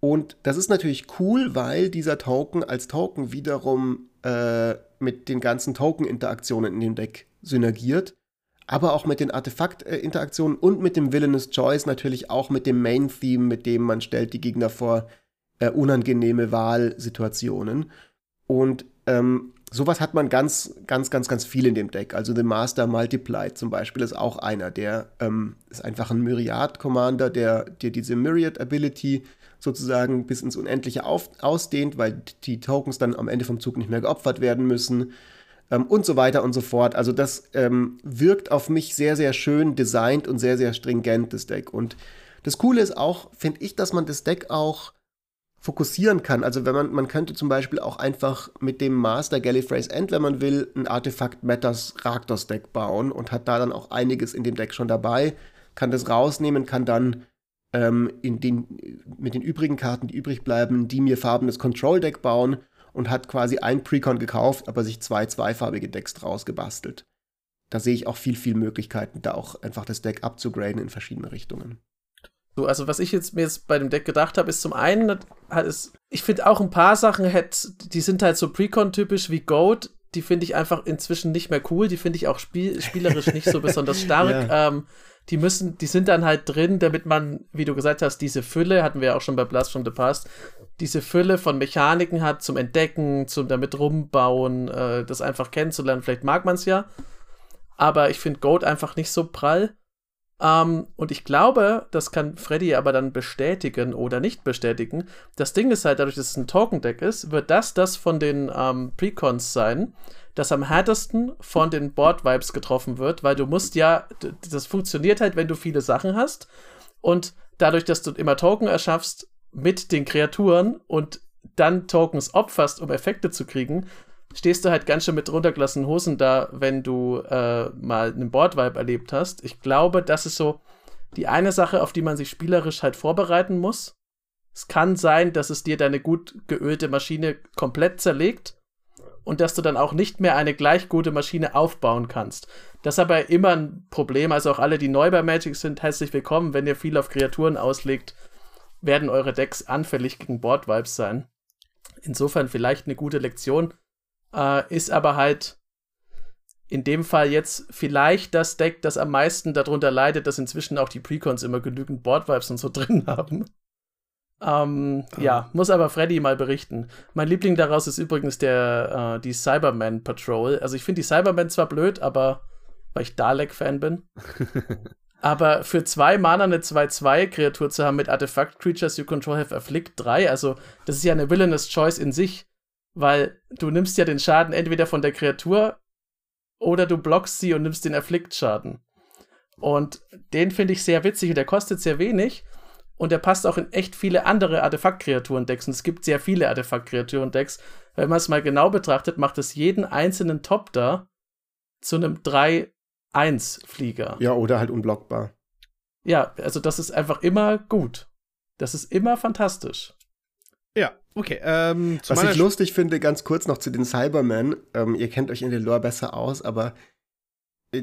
Und das ist natürlich cool, weil dieser Token als Token wiederum äh, mit den ganzen Token-Interaktionen in dem Deck synergiert, aber auch mit den Artefakt-Interaktionen und mit dem Villainous Choice natürlich auch mit dem Main-Theme, mit dem man stellt die Gegner vor äh, unangenehme Wahlsituationen. Und ähm, sowas hat man ganz, ganz, ganz, ganz viel in dem Deck. Also The Master Multiplied zum Beispiel ist auch einer, der ähm, ist einfach ein Myriad-Commander, der dir diese Myriad-Ability sozusagen bis ins Unendliche auf, ausdehnt, weil die Tokens dann am Ende vom Zug nicht mehr geopfert werden müssen ähm, und so weiter und so fort. Also das ähm, wirkt auf mich sehr, sehr schön designt und sehr, sehr stringent, das Deck. Und das Coole ist auch, finde ich, dass man das Deck auch fokussieren kann. Also wenn man, man könnte zum Beispiel auch einfach mit dem Master Gallifrey's End, wenn man will, ein Artefakt Matters Raktos Deck bauen und hat da dann auch einiges in dem Deck schon dabei, kann das rausnehmen, kann dann ähm, in den, mit den übrigen Karten, die übrig bleiben, die mir farbenes Control Deck bauen und hat quasi ein Precon gekauft, aber sich zwei zweifarbige Decks draus gebastelt. Da sehe ich auch viel, viel Möglichkeiten, da auch einfach das Deck abzugraden in verschiedene Richtungen. So, also was ich jetzt mir jetzt bei dem Deck gedacht habe, ist zum einen, halt ist, ich finde auch ein paar Sachen hätte, die sind halt so Precon-typisch wie Goat, die finde ich einfach inzwischen nicht mehr cool, die finde ich auch spiel spielerisch nicht so besonders stark. Ja. Ähm, die müssen, die sind dann halt drin, damit man, wie du gesagt hast, diese Fülle, hatten wir ja auch schon bei Blast from the Past, diese Fülle von Mechaniken hat zum Entdecken, zum damit rumbauen, äh, das einfach kennenzulernen. Vielleicht mag man es ja. Aber ich finde Goat einfach nicht so prall. Ähm, und ich glaube, das kann Freddy aber dann bestätigen oder nicht bestätigen. Das Ding ist halt, dadurch, dass es ein Token-Deck ist, wird das das von den ähm, Precons sein, das am härtesten von den Board-Vibes getroffen wird, weil du musst ja, das funktioniert halt, wenn du viele Sachen hast. Und dadurch, dass du immer Token erschaffst mit den Kreaturen und dann Tokens opferst, um Effekte zu kriegen, stehst du halt ganz schön mit runtergelassenen Hosen da, wenn du äh, mal einen Board-Vibe erlebt hast. Ich glaube, das ist so die eine Sache, auf die man sich spielerisch halt vorbereiten muss. Es kann sein, dass es dir deine gut geölte Maschine komplett zerlegt und dass du dann auch nicht mehr eine gleich gute Maschine aufbauen kannst. Das ist aber immer ein Problem. Also auch alle, die neu bei Magic sind, herzlich willkommen. Wenn ihr viel auf Kreaturen auslegt, werden eure Decks anfällig gegen Board-Vibes sein. Insofern vielleicht eine gute Lektion. Äh, ist aber halt in dem Fall jetzt vielleicht das Deck, das am meisten darunter leidet, dass inzwischen auch die Precons immer genügend Board-Vibes und so drin haben. Ähm, ah. Ja, muss aber Freddy mal berichten. Mein Liebling daraus ist übrigens der, äh, die Cyberman Patrol. Also ich finde die Cybermen zwar blöd, aber weil ich Dalek-Fan bin. aber für zwei Mana eine 2-2-Kreatur zu haben mit Artifact Creatures you control have afflict 3, also das ist ja eine Villainous Choice in sich, weil du nimmst ja den Schaden entweder von der Kreatur oder du blockst sie und nimmst den Afflict-Schaden. Und den finde ich sehr witzig und der kostet sehr wenig. Und der passt auch in echt viele andere Artefakt-Kreaturen-Decks. Und es gibt sehr viele Artefakt-Kreaturen-Decks. Wenn man es mal genau betrachtet, macht es jeden einzelnen Top da zu einem 3-1-Flieger. Ja, oder halt unblockbar. Ja, also das ist einfach immer gut. Das ist immer fantastisch. Ja, okay. Ähm, Was ich lustig finde, ganz kurz noch zu den Cybermen. Ähm, ihr kennt euch in der Lore besser aus, aber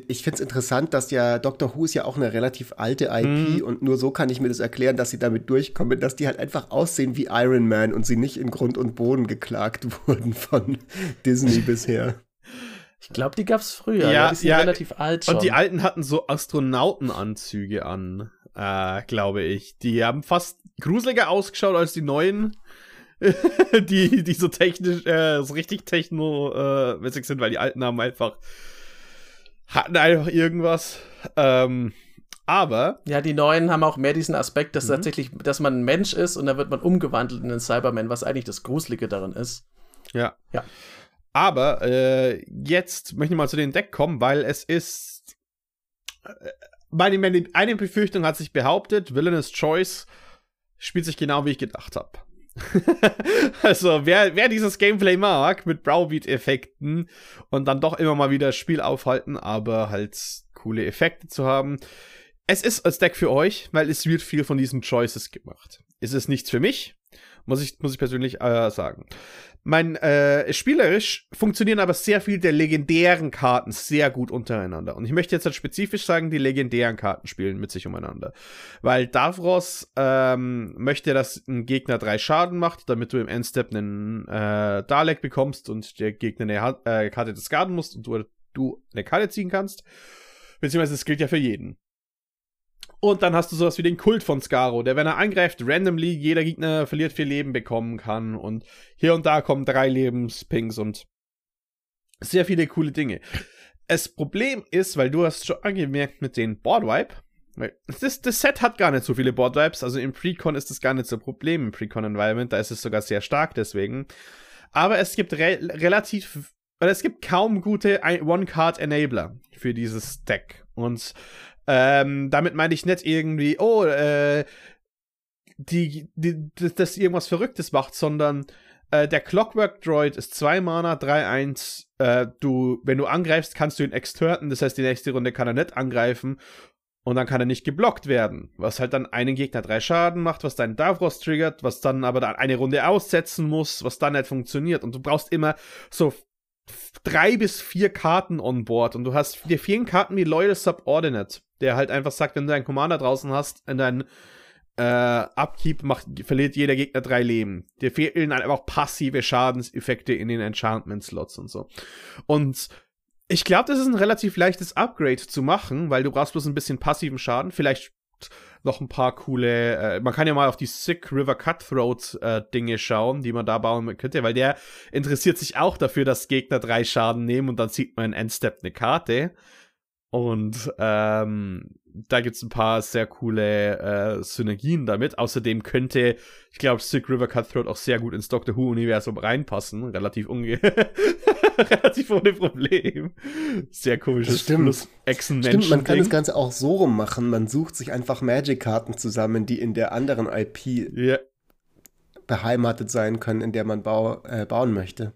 ich finde es interessant, dass ja Doctor Who ist ja auch eine relativ alte IP mhm. und nur so kann ich mir das erklären, dass sie damit durchkommen, dass die halt einfach aussehen wie Iron Man und sie nicht in Grund und Boden geklagt wurden von Disney bisher. Ich glaube, die gab es früher. Ja, die sind ja, relativ alt schon. Und die alten hatten so Astronautenanzüge an, äh, glaube ich. Die haben fast gruseliger ausgeschaut als die neuen. die, die so technisch, äh, so richtig techno-mäßig äh, sind, weil die alten haben einfach hatten einfach irgendwas. Ähm, aber. Ja, die neuen haben auch mehr diesen Aspekt, dass mhm. tatsächlich, dass man ein Mensch ist und dann wird man umgewandelt in einen Cyberman, was eigentlich das Gruselige daran ist. Ja. Ja. Aber äh, jetzt möchte ich mal zu dem Deck kommen, weil es ist. Äh, meine, meine eine Befürchtung hat sich behauptet, Villainous Choice spielt sich genau wie ich gedacht habe. also, wer, wer dieses Gameplay mag, mit Browbeat-Effekten und dann doch immer mal wieder das Spiel aufhalten, aber halt coole Effekte zu haben. Es ist als Deck für euch, weil es wird viel von diesen Choices gemacht. Es ist nichts für mich, muss ich, muss ich persönlich äh, sagen. Mein, äh, spielerisch funktionieren aber sehr viel der legendären Karten sehr gut untereinander. Und ich möchte jetzt halt spezifisch sagen, die legendären Karten spielen mit sich umeinander. Weil Davros ähm, möchte, dass ein Gegner drei Schaden macht, damit du im Endstep einen äh, Dalek bekommst und der Gegner eine ha äh, Karte discarden musst und du, du eine Karte ziehen kannst. Beziehungsweise es gilt ja für jeden. Und dann hast du sowas wie den Kult von Scaro, der, wenn er angreift, randomly jeder Gegner verliert vier Leben bekommen kann. Und hier und da kommen drei Lebenspings und sehr viele coole Dinge. Das Problem ist, weil du hast schon angemerkt mit den Boardwipe, das, das Set hat gar nicht so viele Boardwipes, also im Precon ist das gar nicht so ein Problem im Precon-Environment, da ist es sogar sehr stark deswegen. Aber es gibt re relativ, oder es gibt kaum gute One-Card-Enabler für dieses Deck. Und ähm, damit meine ich nicht irgendwie, oh, äh, die, die, das irgendwas Verrücktes macht, sondern äh, der Clockwork Droid ist 2 Mana, 3-1. Äh, du, wenn du angreifst, kannst du ihn exturten, das heißt, die nächste Runde kann er nicht angreifen. Und dann kann er nicht geblockt werden, was halt dann einen Gegner drei Schaden macht, was deinen Davros triggert, was dann aber dann eine Runde aussetzen muss, was dann nicht funktioniert. Und du brauchst immer so drei bis vier Karten on board und du hast dir vielen Karten wie Loyal Subordinate der halt einfach sagt, wenn du einen Commander draußen hast, in deinen äh, Upkeep macht, verliert jeder Gegner drei Leben. Dir fehlen halt einfach passive Schadenseffekte in den Enchantment-Slots und so. Und ich glaube, das ist ein relativ leichtes Upgrade zu machen, weil du brauchst bloß ein bisschen passiven Schaden. Vielleicht noch ein paar coole. Äh, man kann ja mal auf die Sick River Cutthroat äh, Dinge schauen, die man da bauen könnte, weil der interessiert sich auch dafür, dass Gegner drei Schaden nehmen und dann sieht man in Endstep eine Karte. Und ähm, da gibt's ein paar sehr coole äh, Synergien damit. Außerdem könnte, ich glaube, Sick River Cutthroat auch sehr gut ins Doctor Who-Universum reinpassen. Relativ unge relativ ohne Problem. Sehr komisches Plus Echsen Stimmt, man kann das Ganze auch so rum machen. Man sucht sich einfach Magic-Karten zusammen, die in der anderen IP yeah. beheimatet sein können, in der man bau äh, bauen möchte.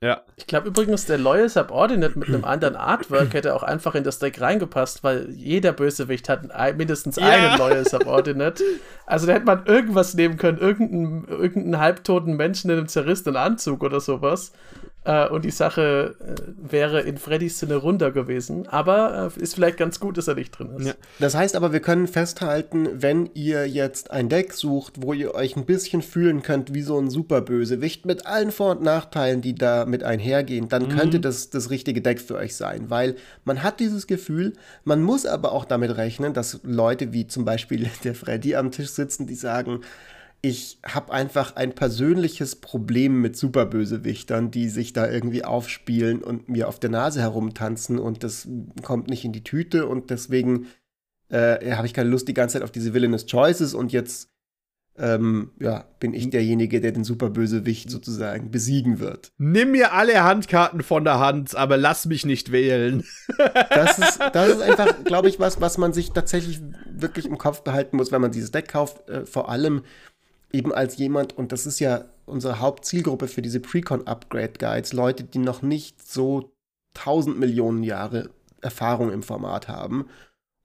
Ja. Ich glaube übrigens, der Loyal Subordinate mit einem anderen Artwork hätte auch einfach in das Deck reingepasst, weil jeder Bösewicht hat mindestens ja. einen Loyal Subordinate. Also da hätte man irgendwas nehmen können, irgendeinen, irgendeinen halbtoten Menschen in einem zerrissenen Anzug oder sowas. Äh, und die Sache äh, wäre in Freddys Sinne runter gewesen. Aber äh, ist vielleicht ganz gut, dass er nicht drin ist. Ja. Das heißt aber, wir können festhalten, wenn ihr jetzt ein Deck sucht, wo ihr euch ein bisschen fühlen könnt wie so ein Superbösewicht mit allen Vor- und Nachteilen, die da mit einhergehen, dann mhm. könnte das das richtige Deck für euch sein. Weil man hat dieses Gefühl, man muss aber auch damit rechnen, dass Leute wie zum Beispiel der Freddy am Tisch sitzen, die sagen, ich habe einfach ein persönliches Problem mit Superbösewichtern, die sich da irgendwie aufspielen und mir auf der Nase herumtanzen und das kommt nicht in die Tüte und deswegen äh, habe ich keine Lust die ganze Zeit auf diese Villainous Choices und jetzt ähm, ja, bin ich derjenige, der den Superbösewicht sozusagen besiegen wird. Nimm mir alle Handkarten von der Hand, aber lass mich nicht wählen. das, ist, das ist einfach, glaube ich, was, was man sich tatsächlich wirklich im Kopf behalten muss, wenn man dieses Deck kauft. Äh, vor allem, eben als jemand, und das ist ja unsere Hauptzielgruppe für diese Precon-Upgrade-Guides, Leute, die noch nicht so 1000 Millionen Jahre Erfahrung im Format haben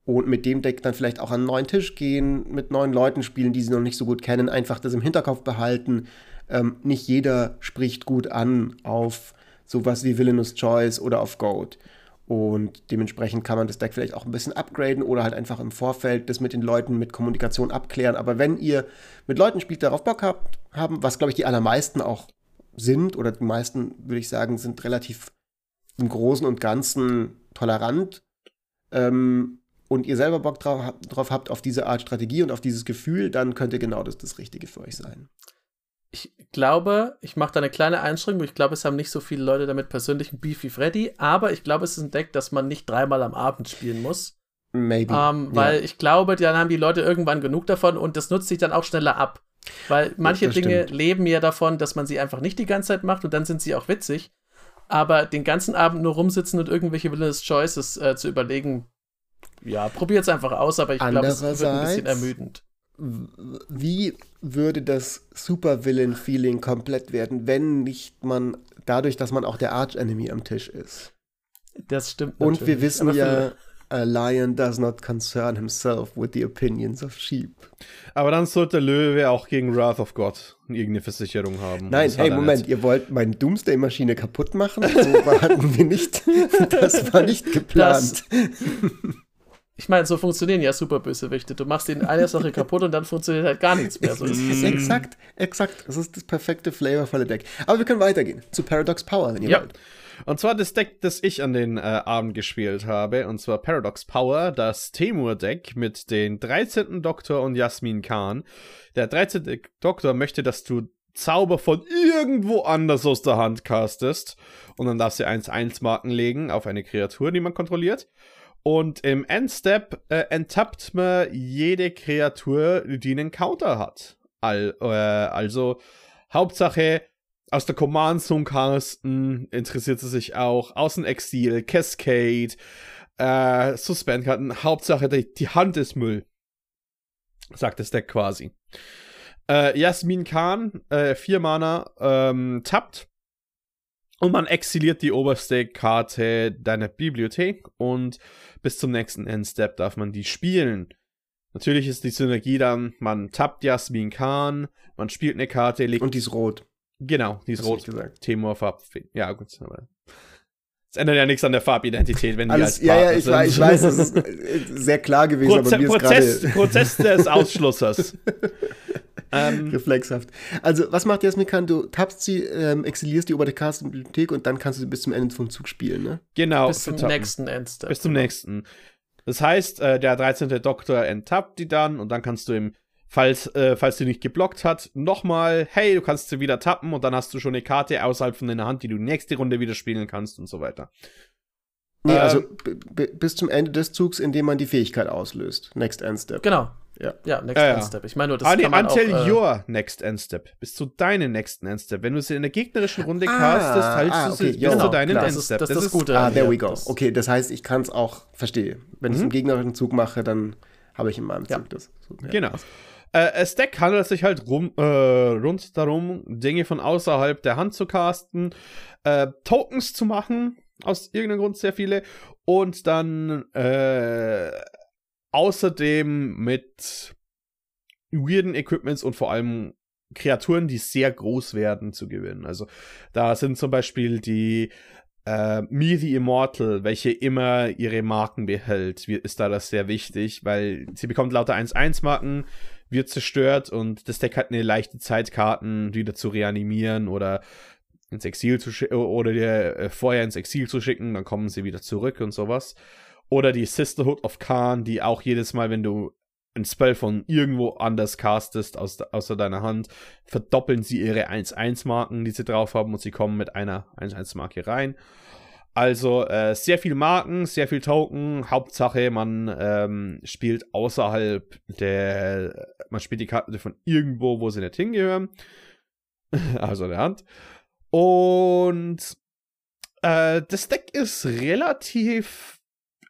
und mit dem Deck dann vielleicht auch an einen neuen Tisch gehen, mit neuen Leuten spielen, die sie noch nicht so gut kennen, einfach das im Hinterkopf behalten. Ähm, nicht jeder spricht gut an auf sowas wie Villainous Choice oder auf Goat. Und dementsprechend kann man das Deck vielleicht auch ein bisschen upgraden oder halt einfach im Vorfeld das mit den Leuten mit Kommunikation abklären. Aber wenn ihr mit Leuten spielt, darauf Bock habt, haben, was glaube ich die allermeisten auch sind, oder die meisten, würde ich sagen, sind relativ im Großen und Ganzen tolerant, ähm, und ihr selber Bock drauf, drauf habt auf diese Art Strategie und auf dieses Gefühl, dann könnte genau das das Richtige für euch sein ich glaube, ich mache da eine kleine Einschränkung. Ich glaube, es haben nicht so viele Leute damit persönlichen Beef wie Freddy, aber ich glaube, es ist ein Deck, das man nicht dreimal am Abend spielen muss. Maybe. Ähm, weil ja. ich glaube, dann haben die Leute irgendwann genug davon und das nutzt sich dann auch schneller ab. Weil manche Dinge leben ja davon, dass man sie einfach nicht die ganze Zeit macht und dann sind sie auch witzig. Aber den ganzen Abend nur rumsitzen und irgendwelche Villainous Choices äh, zu überlegen, ja, probiert's einfach aus, aber ich glaube, es wird ein bisschen ermüdend. Wie würde das Supervillain-Feeling komplett werden, wenn nicht man dadurch, dass man auch der Arch-Enemy am Tisch ist? Das stimmt. Natürlich. Und wir wissen ja, A lion does not concern himself with the opinions of sheep. Aber dann sollte Löwe auch gegen Wrath of God irgendeine Versicherung haben. Nein, hey, Moment, nicht. ihr wollt meine Doomsday-Maschine kaputt machen? So hatten wir nicht. Das war nicht geplant. Das, ich meine, so funktionieren ja Superbösewichte. Du machst ihnen eine Sache kaputt und dann funktioniert halt gar nichts mehr. So exakt, exakt. Das ist das perfekte flavorvolle Deck. Aber wir können weitergehen zu Paradox Power, wenn ihr ja. wollt. Und zwar das Deck, das ich an den äh, Abend gespielt habe, und zwar Paradox Power, das Temur-Deck mit den 13. Doktor und Jasmin Khan. Der 13. Doktor möchte, dass du Zauber von irgendwo anders aus der Hand castest. Und dann darfst du 1-1-Marken legen auf eine Kreatur, die man kontrolliert. Und im Endstep äh, enttappt man jede Kreatur, die einen Counter hat. All, äh, also Hauptsache, aus der Command Zone casten, interessiert sie sich auch. Außenexil, Cascade, äh, Suspendkarten. Hauptsache, die, die Hand ist Müll. Sagt das Deck quasi. Äh, Jasmin Khan, äh, vier Mana, ähm, tappt. Und man exiliert die oberste Karte deiner Bibliothek und bis zum nächsten Endstep darf man die spielen. Natürlich ist die Synergie dann, man tappt Jasmin Khan, man spielt eine Karte, legt. Und die ist rot. Genau, die ist rot. Gesagt. Timor Farb. Ja, gut. Aber es ändert ja nichts an der Farbidentität, wenn die Alles, als Ja, ja, ich, sind. ich weiß, das ist äh, sehr klar gewesen, Proze aber mir Prozess, ist Prozess des Ausschlussers. ähm, Reflexhaft. Also, was macht Jasmin Khan? Du tappst sie, ähm, exilierst die Cast in die Bibliothek und dann kannst du sie bis zum Ende vom Zug spielen, ne? Genau. Bis zum nächsten Endstep. Bis zum nächsten. Das heißt, äh, der 13. Doktor enttappt die dann und dann kannst du ihm falls, äh, falls sie nicht geblockt hat, nochmal, hey, du kannst sie wieder tappen und dann hast du schon eine Karte außerhalb von deiner Hand, die du nächste Runde wieder spielen kannst und so weiter. Nee, also ähm, bis zum Ende des Zugs, in dem man die Fähigkeit auslöst. Next End Step. Genau. Ja, ja Next ja, End Step. Ich meine nur, das ah, nee, kann man until auch, äh, your Next End Step. Bis zu deinem nächsten End Step. Wenn du sie in der gegnerischen Runde ah, castest, teilst ah, okay, du sie bis genau, zu deinem End Step. Das, das, das ist das Gute. Ah, there we go. Okay, das heißt, ich kann es auch verstehen. Wenn mhm. ich es im gegnerischen Zug mache, dann habe ich in meinem Zug das. So, ja. Genau. Äh, Stack handelt sich halt rum, äh, rund darum, Dinge von außerhalb der Hand zu casten, äh, Tokens zu machen, aus irgendeinem Grund sehr viele, und dann äh, außerdem mit weirden Equipments und vor allem Kreaturen, die sehr groß werden, zu gewinnen. Also da sind zum Beispiel die äh, Me the Immortal, welche immer ihre Marken behält, ist da das sehr wichtig, weil sie bekommt lauter 1-1-Marken, wird zerstört und das Deck hat eine leichte Zeit, Karten wieder zu reanimieren oder ins Exil zu schicken oder dir äh, vorher ins Exil zu schicken, dann kommen sie wieder zurück und sowas. Oder die Sisterhood of Khan, die auch jedes Mal, wenn du ein Spell von irgendwo anders castest, aus, außer deiner Hand, verdoppeln sie ihre 1-1-Marken, die sie drauf haben und sie kommen mit einer 1-1-Marke rein. Also äh, sehr viel Marken, sehr viel Token. Hauptsache, man ähm, spielt außerhalb der, man spielt die Karten von irgendwo, wo sie nicht hingehören. also der Hand. Und äh, das Deck ist relativ,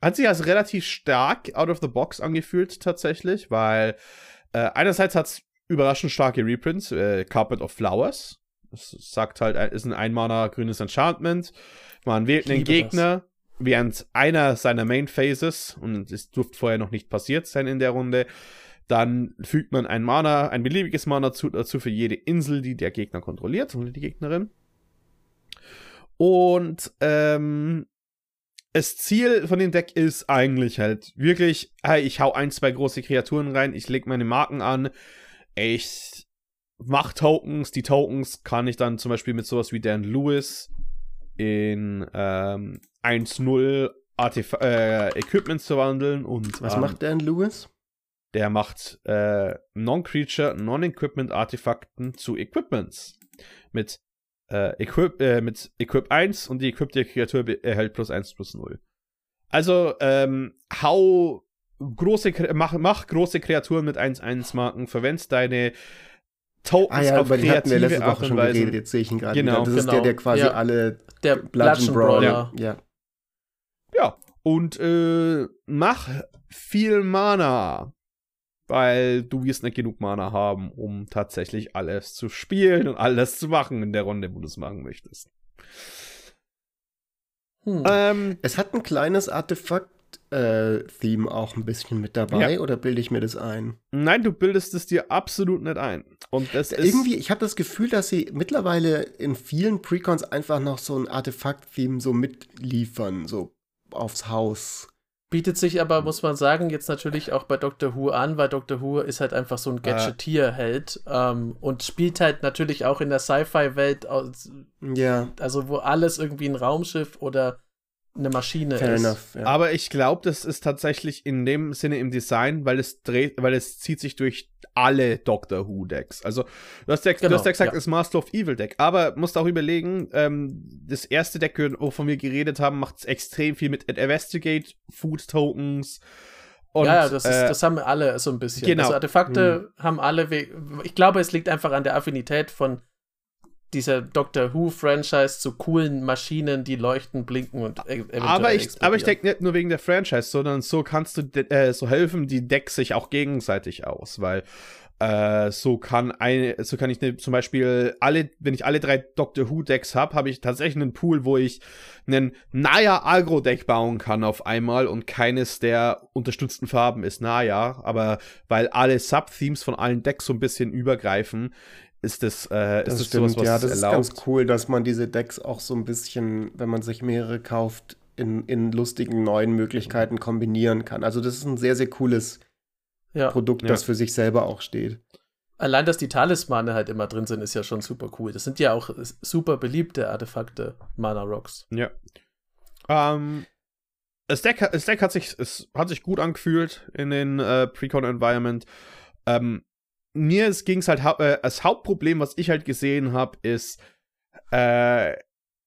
hat sich als relativ stark out of the box angefühlt tatsächlich, weil äh, einerseits hat es überraschend starke Reprints, äh, Carpet of Flowers. Das sagt halt, ist ein Einmaler grünes Enchantment man wählt einen Gegner das. während einer seiner Main Phases, und es durfte vorher noch nicht passiert sein in der Runde. Dann fügt man ein Mana, ein beliebiges Mana zu, dazu für jede Insel, die der Gegner kontrolliert, oder die Gegnerin. Und ähm, das Ziel von dem Deck ist eigentlich halt wirklich, hey, ich hau ein, zwei große Kreaturen rein, ich leg meine Marken an, ich mach Tokens, die Tokens kann ich dann zum Beispiel mit sowas wie Dan Lewis in ähm, 1.0 äh, Equipment zu wandeln und. Was ähm, macht in Lewis? Der macht äh, Non-Creature, Non-Equipment Artefakten zu Equipments. Mit, äh, Equip, äh, mit Equip 1 und die equipte Kreatur erhält plus 1 plus 0. Also, ähm, hau große, mach, mach große Kreaturen mit 1-1 Marken, verwendest deine Tokens ah, ja, auf über den hatten wir letzte Woche schon geredet, jetzt sehe ich ihn gerade genau, wieder. Das genau. ist der, der quasi ja. alle der Bludgeon Brawler. Ja. ja. Und äh, mach viel Mana. Weil du wirst nicht genug Mana haben, um tatsächlich alles zu spielen und alles zu machen in der Runde, wo du es machen möchtest. Hm. Ähm, es hat ein kleines Artefakt Theme auch ein bisschen mit dabei ja. oder bilde ich mir das ein? Nein, du bildest es dir absolut nicht ein. Und das irgendwie, ich habe das Gefühl, dass sie mittlerweile in vielen Precons einfach noch so ein Artefakt-Theme so mitliefern, so aufs Haus. Bietet sich aber, muss man sagen, jetzt natürlich auch bei Doctor Who an, weil Doctor Who ist halt einfach so ein Gadgetier-Held ähm, und spielt halt natürlich auch in der Sci-Fi-Welt, ja. also wo alles irgendwie ein Raumschiff oder eine Maschine Fair ist. Enough, ja. Aber ich glaube, das ist tatsächlich in dem Sinne im Design, weil es dreht, weil es zieht sich durch alle Doctor Who Decks. Also du hast ja, genau, du hast ja gesagt, ja. ist Master of Evil Deck, aber musst auch überlegen, ähm, das erste Deck, wovon wir geredet haben, macht extrem viel mit Investigate, Food Tokens. Und, ja, das, ist, äh, das haben alle so ein bisschen. Genau. Also Artefakte mhm. haben alle, ich glaube, es liegt einfach an der Affinität von dieser Doctor Who-Franchise zu coolen Maschinen, die leuchten, blinken und e aber ich, aber ich denke nicht nur wegen der Franchise, sondern so kannst du äh, so helfen die Decks sich auch gegenseitig aus, weil äh, so kann eine, so kann ich ne, zum Beispiel alle, wenn ich alle drei Doctor Who Decks habe, habe ich tatsächlich einen Pool, wo ich einen Naya Agro Deck bauen kann auf einmal und keines der unterstützten Farben ist Naya, aber weil alle Sub-Themes von allen Decks so ein bisschen übergreifen, ist das, äh, das, ist das stimmt, sowas, was ja, das erlaubt. ist ganz cool, dass man diese Decks auch so ein bisschen, wenn man sich mehrere kauft, in, in lustigen neuen Möglichkeiten kombinieren kann. Also das ist ein sehr, sehr cooles ja. Produkt, ja. das für sich selber auch steht. Allein, dass die Talismane halt immer drin sind, ist ja schon super cool. Das sind ja auch super beliebte Artefakte, Mana Rocks. Ja. Ähm, das, Deck, das Deck hat sich, es hat sich gut angefühlt in den äh, Precon-Environment. Ähm, mir ging es halt, äh, das Hauptproblem, was ich halt gesehen habe, ist, äh,